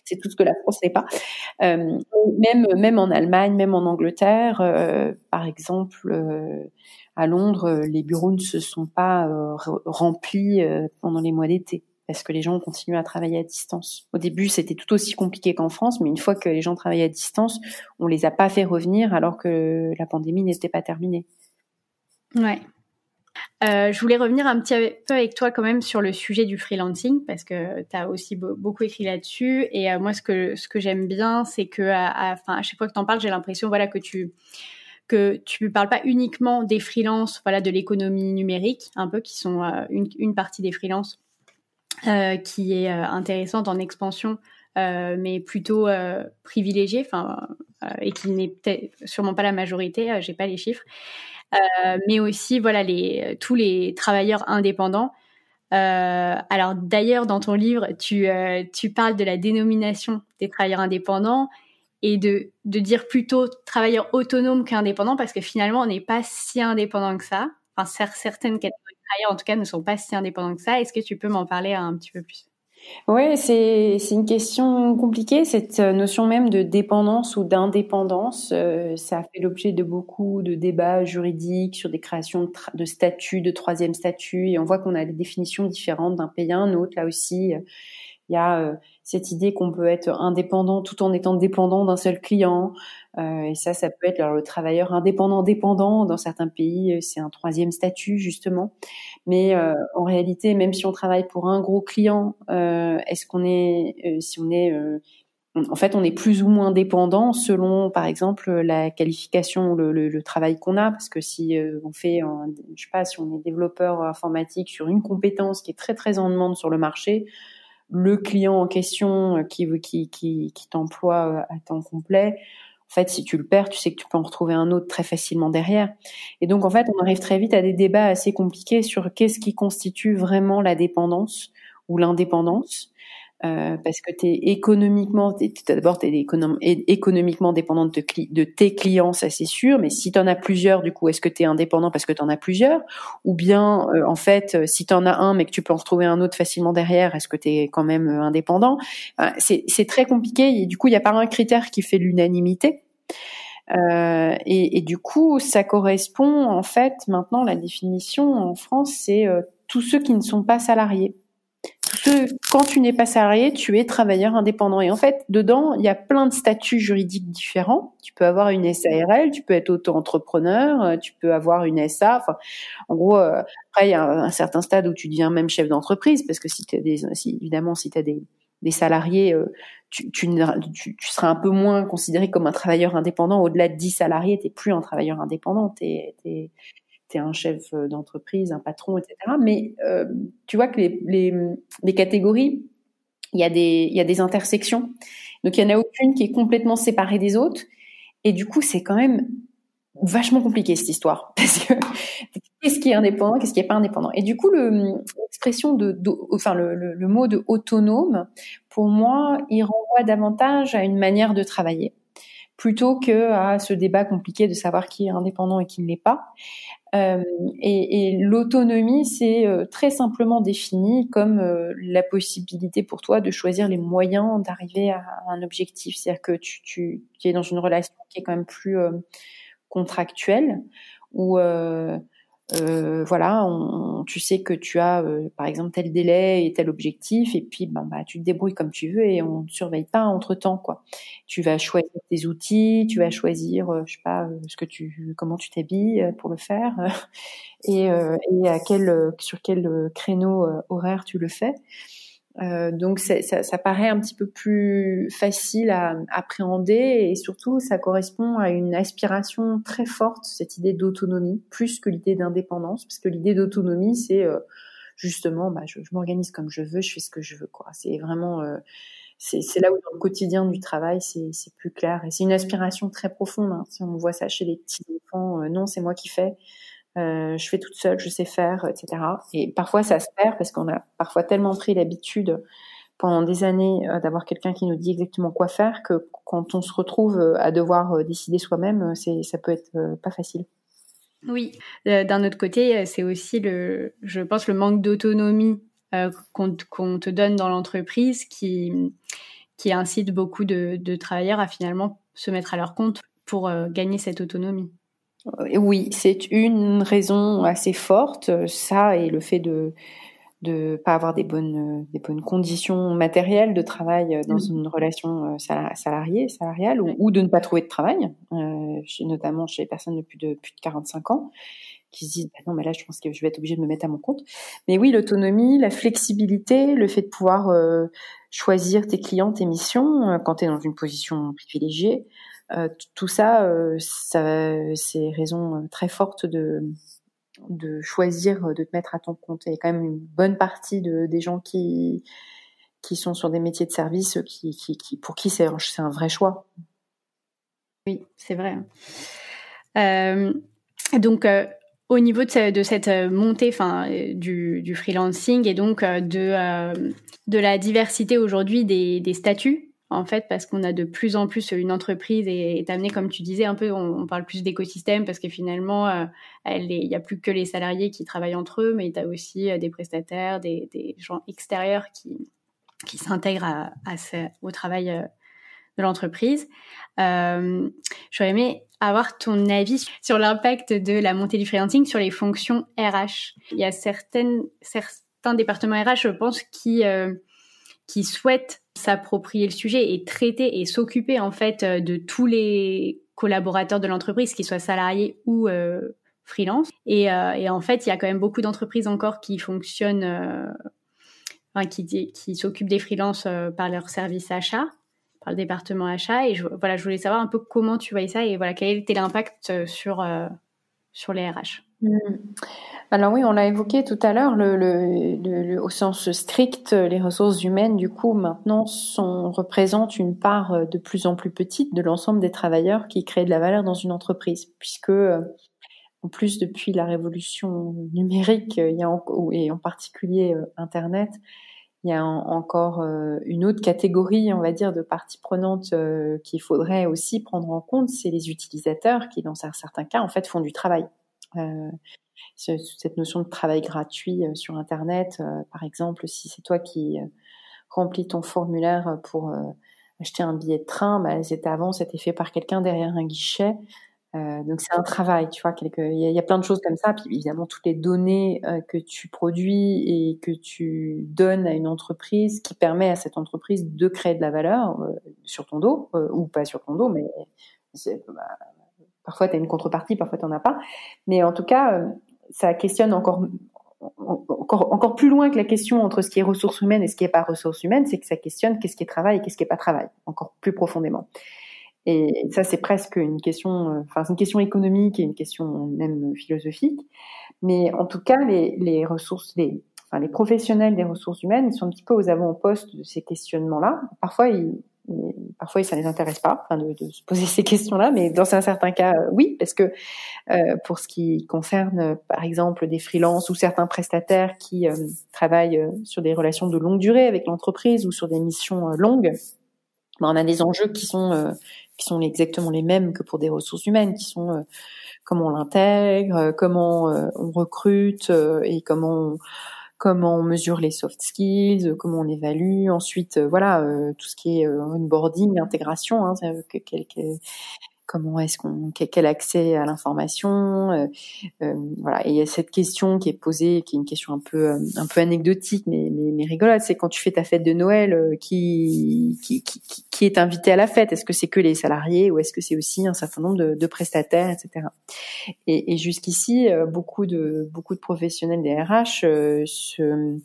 c'est tout ce que la France n'est pas. Euh, même même en Allemagne, même en Angleterre, euh, par exemple, euh, à Londres, les bureaux ne se sont pas remplis pendant les mois d'été parce que les gens continuent à travailler à distance. Au début, c'était tout aussi compliqué qu'en France, mais une fois que les gens travaillaient à distance, on les a pas fait revenir alors que la pandémie n'était pas terminée. Ouais. Euh, je voulais revenir un petit peu avec toi quand même sur le sujet du freelancing parce que tu as aussi beaucoup écrit là-dessus. Et euh, moi ce que j'aime bien c'est que à, chaque fois que tu en parles j'ai l'impression voilà que tu que tu parles pas uniquement des freelances voilà de l'économie numérique un peu qui sont euh, une, partie des freelances qui est intéressante en expansion mais plutôt privilégiée enfin et qui n'est sûrement pas la majorité j'ai pas les chiffres euh, mais aussi voilà les tous les travailleurs indépendants. Euh, alors d'ailleurs dans ton livre tu euh, tu parles de la dénomination des travailleurs indépendants et de de dire plutôt travailleurs autonomes qu'indépendants parce que finalement on n'est pas si indépendant que ça. Enfin certaines catégories de travailleurs en tout cas ne sont pas si indépendants que ça. Est-ce que tu peux m'en parler un petit peu plus? Oui, c'est une question compliquée, cette euh, notion même de dépendance ou d'indépendance. Euh, ça fait l'objet de beaucoup de débats juridiques sur des créations de, de statuts, de troisième statut, et on voit qu'on a des définitions différentes d'un pays à un autre. Là aussi, il y a euh, cette idée qu'on peut être indépendant tout en étant dépendant d'un seul client. Euh, et ça, ça peut être le travailleur indépendant dépendant. Dans certains pays, euh, c'est un troisième statut justement. Mais en réalité, même si on travaille pour un gros client, est-ce qu'on est, si on est en fait, on est plus ou moins dépendant selon, par exemple, la qualification, le, travail qu'on a? Parce que si on fait, je sais pas, si on est développeur informatique sur une compétence qui est très très en demande sur le marché, le client en question euh, qui, t'emploie euh, à temps complet, en fait, si tu le perds, tu sais que tu peux en retrouver un autre très facilement derrière. Et donc, en fait, on arrive très vite à des débats assez compliqués sur qu'est-ce qui constitue vraiment la dépendance ou l'indépendance. Euh, parce que tu es économiquement, d'abord tu es économiquement dépendant de, tes clients, ça c'est sûr, mais si tu en as plusieurs, du coup, est-ce que tu es indépendant parce que tu en as plusieurs? Ou bien, euh, en fait, euh, si tu en as un mais que tu peux en retrouver un autre facilement derrière, est-ce que tu es quand même indépendant? C'est très compliqué. Du coup, il n'y a pas un critère qui fait l'unanimité. Et, et, du coup, ça correspond, en fait, maintenant, la définition en France, c'est tous ceux qui ne sont pas salariés quand tu n'es pas salarié, tu es travailleur indépendant. Et en fait, dedans, il y a plein de statuts juridiques différents. Tu peux avoir une SARL, tu peux être auto-entrepreneur, euh, tu peux avoir une SA. En gros, euh, après, il y a un, certain stade où tu deviens même chef d'entreprise, parce que si, évidemment, si tu as des, salariés, euh, tu, seras un peu moins considéré comme un travailleur indépendant. Au-delà de 10 salariés, tu plus un travailleur indépendant. Un chef euh, d'entreprise, un patron, etc. Mais euh, tu vois que les, les, les catégories, il y, a des, y a des intersections. Donc il n'y en a aucune qui est complètement séparée des autres. Et du coup, c'est quand même vachement compliqué cette histoire parce que qu'est-ce qui est indépendant, qu'est-ce qui est pas indépendant? Et du coup, l'expression de, enfin le, le, le, mot de autonome, pour moi, il renvoie davantage à une manière de travailler plutôt que à ce débat compliqué de savoir qui est indépendant et qui ne l'est pas. Euh, et, l'autonomie, c'est euh, très simplement défini comme euh, la possibilité pour toi de choisir les moyens d'arriver à un objectif. C'est-à-dire que tu, tu, tu, es dans une relation qui est quand même plus contractuelle, où euh, voilà, on, tu sais que tu as euh, par exemple tel délai et tel objectif, et puis ben, bah, tu te débrouilles comme tu veux et on ne surveille pas entre temps quoi. Tu vas choisir tes outils, tu vas choisir, euh, je sais pas, ce que tu, comment tu t'habilles pour le faire, et, et à quel, sur quel créneau horaire tu le fais. Euh, donc ça, ça, paraît un petit peu plus facile à appréhender et surtout ça correspond à une aspiration très forte, cette idée d'autonomie, plus que l'idée d'indépendance, parce que l'idée d'autonomie c'est euh, justement, bah, je, je m'organise comme je veux, je fais ce que je veux. C'est vraiment, euh, c'est là où dans le quotidien du travail c'est plus clair et c'est une aspiration très profonde. Hein. Si on voit ça chez les petits enfants, non c'est moi qui fais. Euh, je fais toute seule, je sais faire, etc. Et parfois ça se perd parce qu'on a parfois tellement pris l'habitude pendant des années euh, d'avoir quelqu'un qui nous dit exactement quoi faire que quand on se retrouve euh, à devoir décider soi-même, ça peut être pas facile. Oui, d'un autre côté, c'est aussi le, je pense, le manque d'autonomie qu'on te donne dans l'entreprise qui qui incite beaucoup de travailleurs à finalement se mettre à leur compte pour gagner cette autonomie. Oui, c'est une raison assez forte, ça et le fait de de pas avoir des bonnes des bonnes conditions matérielles de travail dans mmh. une relation salariée salariale ou, de ne pas trouver de travail notamment chez les personnes de plus de plus de 45 ans qui se disent bah non mais là je pense que je vais être obligée de me mettre à mon compte. Mais oui l'autonomie la flexibilité le fait de pouvoir choisir tes clients tes missions quand tu es dans une position privilégiée euh, tout ça, euh, ça c'est raison euh, très forte de choisir de te mettre à ton compte. Il y a quand même une bonne partie de, des gens qui qui sont sur des métiers de service qui, qui, pour qui c'est un vrai choix. Oui, c'est vrai. Euh, donc, au niveau de, cette montée du, freelancing et donc de, de la diversité aujourd'hui des, statuts, en fait, parce qu'on a de plus en plus une entreprise et est amenée, comme tu disais, un peu, on, parle plus d'écosystème parce que finalement, euh, il n'y a plus que les salariés qui travaillent entre eux, mais tu as aussi euh, des prestataires, des, gens extérieurs qui, qui s'intègrent au travail euh, de l'entreprise. J'aurais aimé avoir ton avis sur l'impact de la montée du freelancing sur les fonctions RH. Il y a certaines, certains départements RH, je pense, qui, qui souhaitent s'approprier le sujet et traiter et s'occuper en fait euh, de tous les collaborateurs de l'entreprise, qu'ils soient salariés ou euh, freelance. Et, euh, et, en fait, il y a quand même beaucoup d'entreprises encore qui fonctionnent, euh, enfin, qui, qui s'occupent des freelances par leur service achat, par le département achat. Et voilà, je voulais savoir un peu comment tu voyais ça et voilà quel était l'impact sur sur les RH. Mmh. Alors oui, on l'a évoqué tout à l'heure, au sens strict, les ressources humaines, du coup, maintenant, représentent une part euh, de plus en plus petite de l'ensemble des travailleurs qui créent de la valeur dans une entreprise, puisque, euh, en plus, depuis la révolution numérique, a et en particulier euh, Internet, il y a encore une autre catégorie, on va dire, de parties prenantes qu'il faudrait aussi prendre en compte, c'est les utilisateurs qui, dans certains cas, en fait, font du travail. Euh, cette notion de travail gratuit euh, sur Internet, euh, par exemple, si c'est toi qui remplis ton formulaire pour acheter un billet de train, bah, c'était avant, c'était fait par quelqu'un derrière un guichet. Euh, donc c'est un travail, tu vois. Il y, a plein de choses comme ça. Puis évidemment toutes les données que tu produis et que tu donnes à une entreprise, qui permet à cette entreprise de créer de la valeur sur ton dos ou pas sur ton dos, mais bah, Parfois, tu as une contrepartie, parfois, tu n'en as pas. Mais en tout cas, euh, ça questionne encore, encore, encore plus loin que la question entre ce qui est ressources humaines et ce qui n'est pas ressources humaines, c'est que ça questionne qu'est-ce qui est travail et qu'est-ce qui n'est pas travail, encore plus profondément. Et ça, c'est presque une question, euh, enfin, c'est une question économique et une question même philosophique. Mais en tout cas, les, les ressources, les, enfin, les professionnels des ressources humaines, ils sont un petit peu aux avant-postes de ces questionnements-là. Parfois, ils, parfois ça les intéresse pas de, de, se poser ces questions-là, mais dans un certain cas, euh, oui, parce que euh, pour ce qui concerne, euh, par exemple, des freelances ou certains prestataires qui euh, travaillent sur des relations de longue durée avec l'entreprise ou sur des missions longues, ben, on a des enjeux qui sont qui sont exactement les mêmes que pour des ressources humaines, qui sont comment on l'intègre, comment on recrute et comment on comment on mesure les soft skills, euh, comment on évalue, ensuite euh, voilà euh, tout ce qui est onboarding, intégration, hein, comment est-ce qu'on quel accès à l'information euh, euh, voilà. Et il y a cette question qui est posée qui est une question un peu euh, un peu anecdotique mais mais, mais rigolote. C'est quand tu fais ta fête de Noël qui, qui, qui qui est invité à la fête? Est-ce que c'est que les salariés ou est-ce que c'est aussi un certain nombre de, de prestataires etc et, et jusqu'ici beaucoup de beaucoup de professionnels des RH se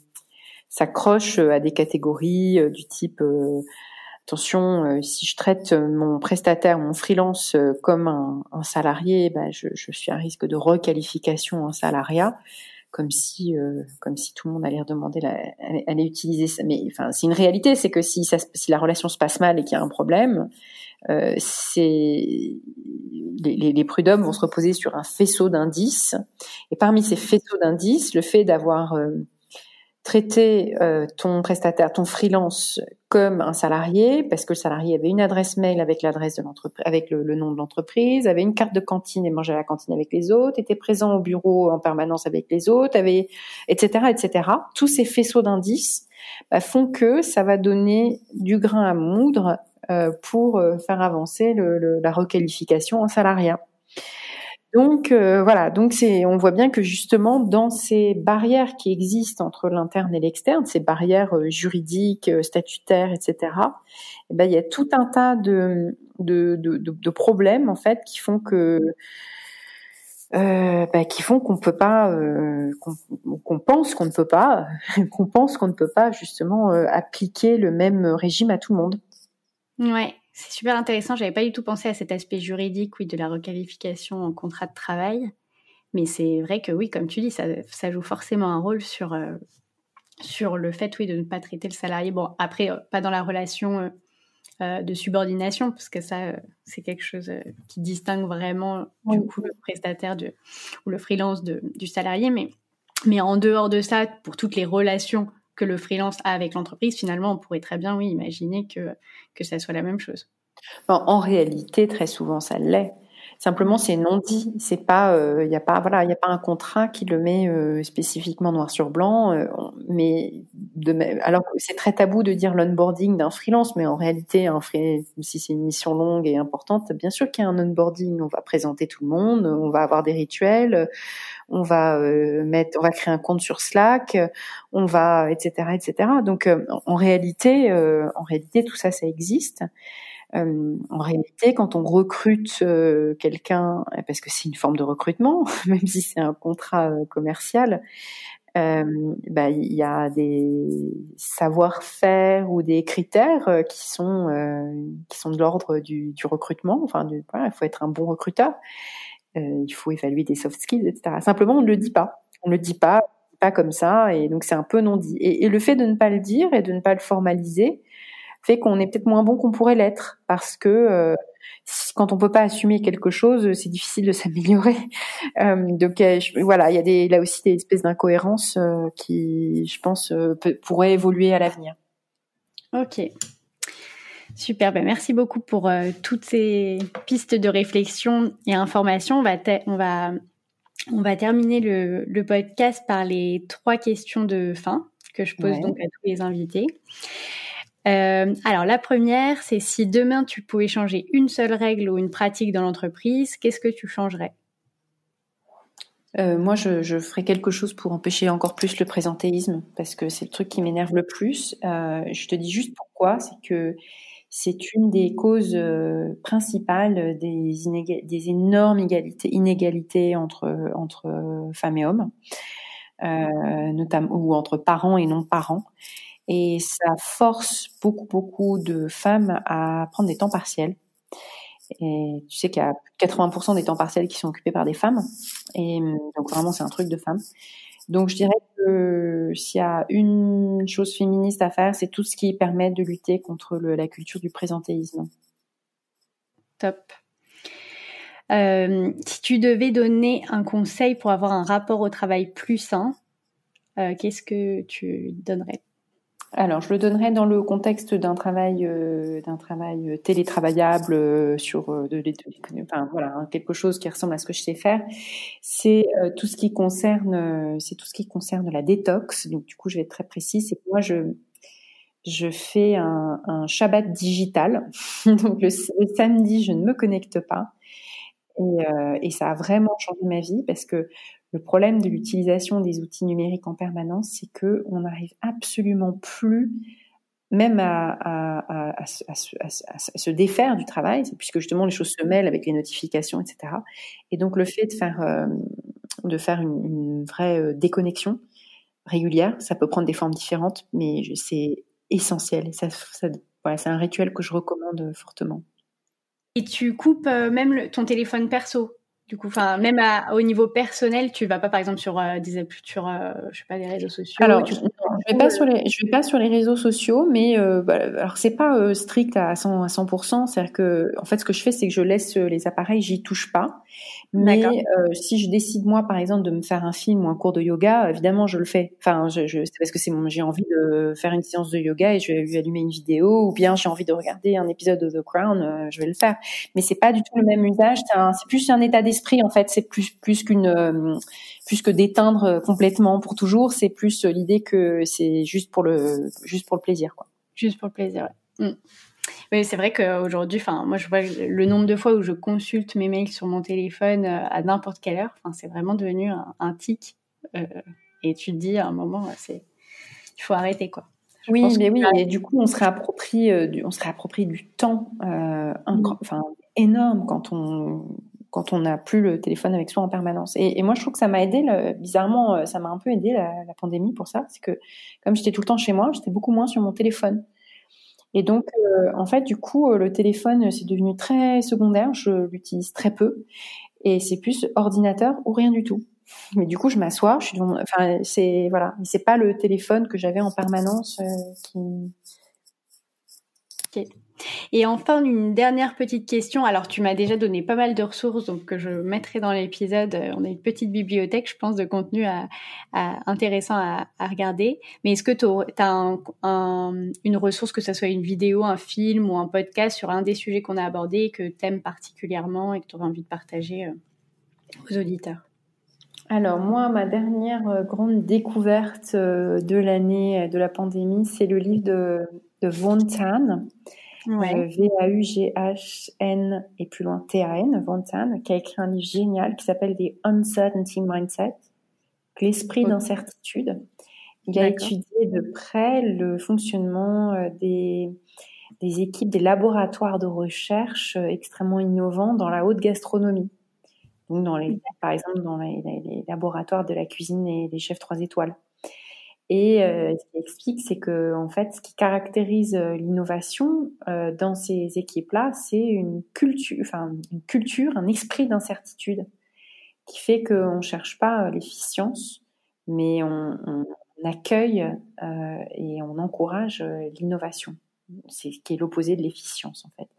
s'accrochent à des catégories du type attention, euh, si je traite mon prestataire, mon freelance euh, comme un, un salarié, bah, je, je, suis à risque de requalification en salariat, comme si, euh, comme si tout le monde allait redemander, la, allait, utiliser ça. Mais enfin, c'est une réalité, c'est que si, ça, si la relation se passe mal et qu'il y a un problème, euh, c'est les, les, les, prud'hommes vont se reposer sur un faisceau d'indices. Et parmi ces faisceaux d'indices, le fait d'avoir traiter euh, ton prestataire, ton freelance comme un salarié, parce que le salarié avait une adresse mail avec l'adresse de l'entreprise, avec le, nom de l'entreprise, avait une carte de cantine et mangeait à la cantine avec les autres, était présent au bureau en permanence avec les autres, avait, etc., etc. Tous ces faisceaux d'indices bah, font que ça va donner du grain à moudre euh, pour euh, faire avancer le, la requalification en salariat. Donc voilà, donc c'est, on voit bien que justement dans ces barrières qui existent entre l'interne et l'externe, ces barrières juridiques, statutaires, etc. Eh ben il y a tout un tas de de, de, problèmes en fait qui font que euh, bah, qui font qu'on peut pas, euh, qu'on pense qu'on ne peut pas, qu'on pense qu'on ne peut pas justement euh, appliquer le même régime à tout le monde. Ouais, c'est super intéressant. J'avais pas du tout pensé à cet aspect juridique, oui, de la requalification en contrat de travail. Mais c'est vrai que oui, comme tu dis, ça, ça joue forcément un rôle sur sur le fait, oui, de ne pas traiter le salarié. Bon, après, pas dans la relation euh, de subordination, parce que ça, euh, c'est quelque chose euh, qui distingue vraiment du coup le prestataire de, ou le freelance de, du salarié. Mais, mais en dehors de ça, pour toutes les relations que le freelance a avec l'entreprise, finalement, on pourrait très bien, oui, imaginer que, que ça soit la même chose. en réalité, très souvent, ça l'est. Simplement, c'est non dit. C'est pas, il euh, n'y a pas, voilà, il y a pas un contrat qui le met euh, spécifiquement noir sur blanc. Euh, mais de même, alors c'est très tabou de dire l'onboarding d'un freelance, mais en réalité, un free, si c'est une mission longue et importante, bien sûr qu'il y a un onboarding. On va présenter tout le monde, on va avoir des rituels, on va mettre, on va créer un compte sur Slack, on va, etc., etc. Donc, en réalité, en réalité, tout ça, ça existe. Euh, en réalité, quand on recrute euh, quelqu'un, euh, parce que c'est une forme de recrutement, même si c'est un contrat commercial, bah, il y a des savoir-faire ou des critères qui sont qui sont de l'ordre du, recrutement. Enfin, il faut être un bon recruteur. il faut évaluer des soft skills, etc. Simplement, on ne le dit pas. On ne le dit pas, pas comme ça, et donc c'est un peu non dit. Et, le fait de ne pas le dire et de ne pas le formaliser, fait qu'on est peut-être moins bon qu'on pourrait l'être parce que euh, quand on peut pas assumer quelque chose, c'est difficile de s'améliorer. Euh, donc euh, voilà, il y a des, là aussi des espèces d'incohérences qui, je pense, pourraient évoluer à l'avenir. Ok. Super, ben merci beaucoup pour toutes ces pistes de réflexion et informations. On va, on va, on va terminer le, le, podcast par les trois questions de fin que je pose donc à tous les invités. Euh, alors la première, c'est si demain tu pouvais changer une seule règle ou une pratique dans l'entreprise, qu'est-ce que tu changerais? Euh, moi, je, ferais quelque chose pour empêcher encore plus le présentéisme, parce que c'est le truc qui m'énerve le plus. Euh, je te dis juste pourquoi, c'est que c'est une des causes principales des, énormes inégalités entre, femmes et hommes, ou entre parents et non parents et ça force beaucoup beaucoup de femmes à prendre des temps partiels. Et tu sais qu'il y a 80% des temps partiels qui sont occupés par des femmes, et donc vraiment c'est un truc de femmes. Donc je dirais que s'il y a une chose féministe à faire, c'est tout ce qui permet de lutter contre la culture du présentéisme. Top. Euh, si tu devais donner un conseil pour avoir un rapport au travail plus sain, euh, qu'est-ce que tu donnerais? Alors, je le donnerai dans le contexte d'un travail, euh, travail télétravaillable euh, sur euh, de, quelque chose qui ressemble à ce que je sais faire. C'est tout ce qui concerne, c'est tout ce qui concerne la détox. Donc, du coup, je vais être très précise. C'est moi, je je fais un, un Shabbat digital. Donc, le, samedi, je ne me connecte pas. Et, et ça a vraiment changé ma vie parce que le problème de l'utilisation des outils numériques en permanence, c'est que on n'arrive absolument plus même à, se défaire du travail, puisque justement les choses se mêlent avec les notifications, etc. Et donc le fait de faire, euh, une, vraie euh, déconnexion régulière, ça peut prendre des formes différentes, mais c'est essentiel. Ça, c'est un rituel que je recommande fortement. Et tu coupes euh, même ton téléphone perso? Du coup, enfin, même au niveau personnel, tu vas pas, par exemple, sur euh, des sur, euh, je sais pas, des réseaux sociaux. Alors, je, vais pas sur les, je vais pas sur les réseaux sociaux, mais euh, bah, alors c'est pas euh, strict à 100 à 100%. C'est-à-dire que, en fait, ce que je fais, c'est que je laisse les appareils, j'y touche pas. Mais euh, si je décide moi, par exemple, de me faire un film ou un cours de yoga, évidemment, je le fais. Enfin, je, je c'est parce que c'est mon, j'ai envie de faire une séance de yoga et je vais lui allumer une vidéo, ou bien j'ai envie de regarder un épisode de The Crown, euh, je vais le faire. Mais c'est pas du tout le même usage. C'est, c'est plus un état d'esprit en fait. C'est plus plus qu'une euh, plus que d'éteindre complètement pour toujours. C'est plus l'idée que c'est juste pour le juste pour le plaisir, quoi. Juste pour le plaisir. Ouais. Mm. Oui, c'est vrai qu'aujourd'hui, enfin, moi, je vois le nombre de fois où je consulte mes mails sur mon téléphone euh, à n'importe quelle heure. Enfin, c'est vraiment devenu un, tic. Euh, et tu te dis à un moment, c'est, il faut arrêter, quoi. oui, mais oui, et du coup, on se réapproprie, euh, du, on se réapproprie du temps, euh, mm. enfin, énorme quand on, quand on n'a plus le téléphone avec soi en permanence. Et, moi, je trouve que ça m'a aidé, bizarrement, ça m'a un peu aidé la, pandémie pour ça. C'est que comme j'étais tout le temps chez moi, j'étais beaucoup moins sur mon téléphone. Et donc, euh, en fait, du coup, euh, le téléphone, c'est devenu très secondaire. Je l'utilise très peu. Et c'est plus ordinateur ou rien du tout. Mais du coup, je m'assois, je suis devant, enfin, c'est, voilà. C'est pas le téléphone que j'avais en permanence euh, qui, et enfin, une dernière petite question. Alors, tu m'as déjà donné pas mal de ressources, que je mettrai dans l'épisode. Euh, on a une petite bibliothèque, je pense, de contenu à, intéressant à, regarder. Mais est-ce que tu as une ressource, que ce soit une vidéo, un film ou un podcast sur un des sujets qu'on a abordés que tu aimes particulièrement et que tu aurais envie de partager euh, aux auditeurs? Alors moi, ma dernière euh, grande découverte de l'année de la pandémie, c'est le livre de, de Von Tan, euh, V-A-U-G-H-N et plus loin T-A-N, Von qui a écrit un livre génial qui s'appelle The Uncertainty Mindset, l'esprit d'incertitude. Il a étudié de près le fonctionnement euh, des, des équipes, des laboratoires de recherche euh, extrêmement innovants dans la haute gastronomie. Donc dans les, par exemple, dans les, les laboratoires de la cuisine et des chefs trois étoiles. Et euh, ce qui explique, c'est que en fait, ce qui caractérise euh, l'innovation euh, dans ces équipes-là, c'est une culture, enfin une culture, un esprit d'incertitude, qui fait qu'on cherche pas l'efficience, mais on, on accueille euh, et on encourage l'innovation. C'est ce qui est l'opposé de l'efficience en fait.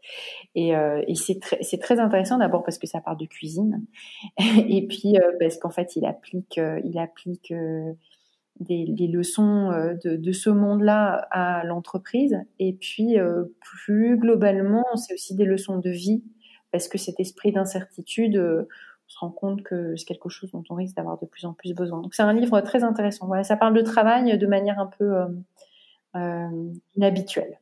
Et, et c'est très, c'est très intéressant d'abord parce que ça parle de cuisine, et puis parce qu'en fait, il applique, il applique des, les leçons euh, de, de ce monde-là à l'entreprise. Et puis, euh, plus globalement, c'est aussi des leçons de vie, parce que cet esprit d'incertitude, euh, on se rend compte que c'est quelque chose dont on risque d'avoir de plus en plus besoin. Donc, c'est un livre très intéressant. Voilà, ça parle de travail de manière un peu euh, inhabituelle.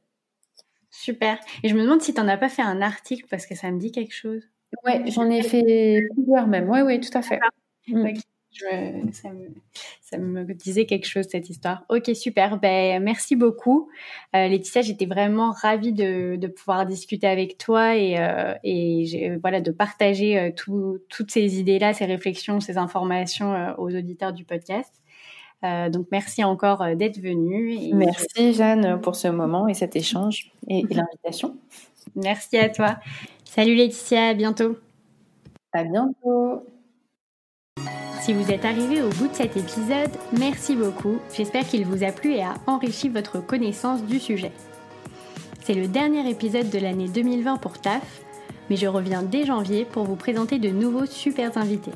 Super. Et je me demande si tu n'en as pas fait un article, parce que ça me dit quelque chose. Ouais, j'en ai fait plusieurs même. Oui, oui, tout à fait. Ça, me, disait quelque chose cette histoire. Ok, super. Ben, merci beaucoup. Euh, Laetitia, j'étais vraiment ravie de, pouvoir discuter avec toi et, euh, et voilà, de partager euh, toutes ces idées-là, ces réflexions, ces informations euh, aux auditeurs du podcast. donc, merci encore d'être venue. merci Jeanne pour ce moment et cet échange et, et l'invitation. Merci à toi. Salut Laetitia, à bientôt. À bientôt. Si vous êtes arrivé au bout de cet épisode, merci beaucoup. J'espère qu'il vous a plu et a enrichi votre connaissance du sujet. C'est le dernier épisode de l'année 2020 pour TAF, mais je reviens dès janvier pour vous présenter de nouveaux super invités.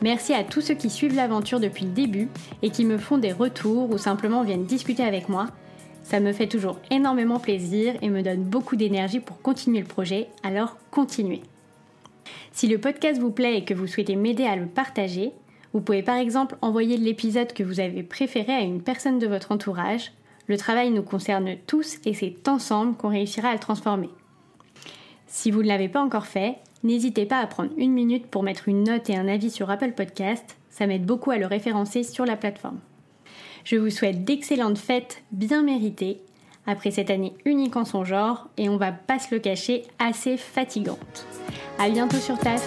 Merci à tous ceux qui suivent l'aventure depuis le début et qui me font des retours ou simplement viennent discuter avec moi. Ça me fait toujours énormément plaisir et me donne beaucoup d'énergie pour continuer le projet, alors continuez. Si le podcast vous plaît et que vous souhaitez m'aider à le partager, vous pouvez par exemple envoyer l'épisode que vous avez préféré à une personne de votre entourage. Le travail nous concerne tous et c'est ensemble qu'on réussira à le transformer. Si vous ne l'avez pas encore fait, n'hésitez pas à prendre une minute pour mettre une note et un avis sur Apple Podcast, ça m'aide beaucoup à le référencer sur la plateforme. Je vous souhaite d'excellentes fêtes bien méritées après cette année unique en son genre et on va pas se le cacher assez fatigante. À bientôt sur TAF.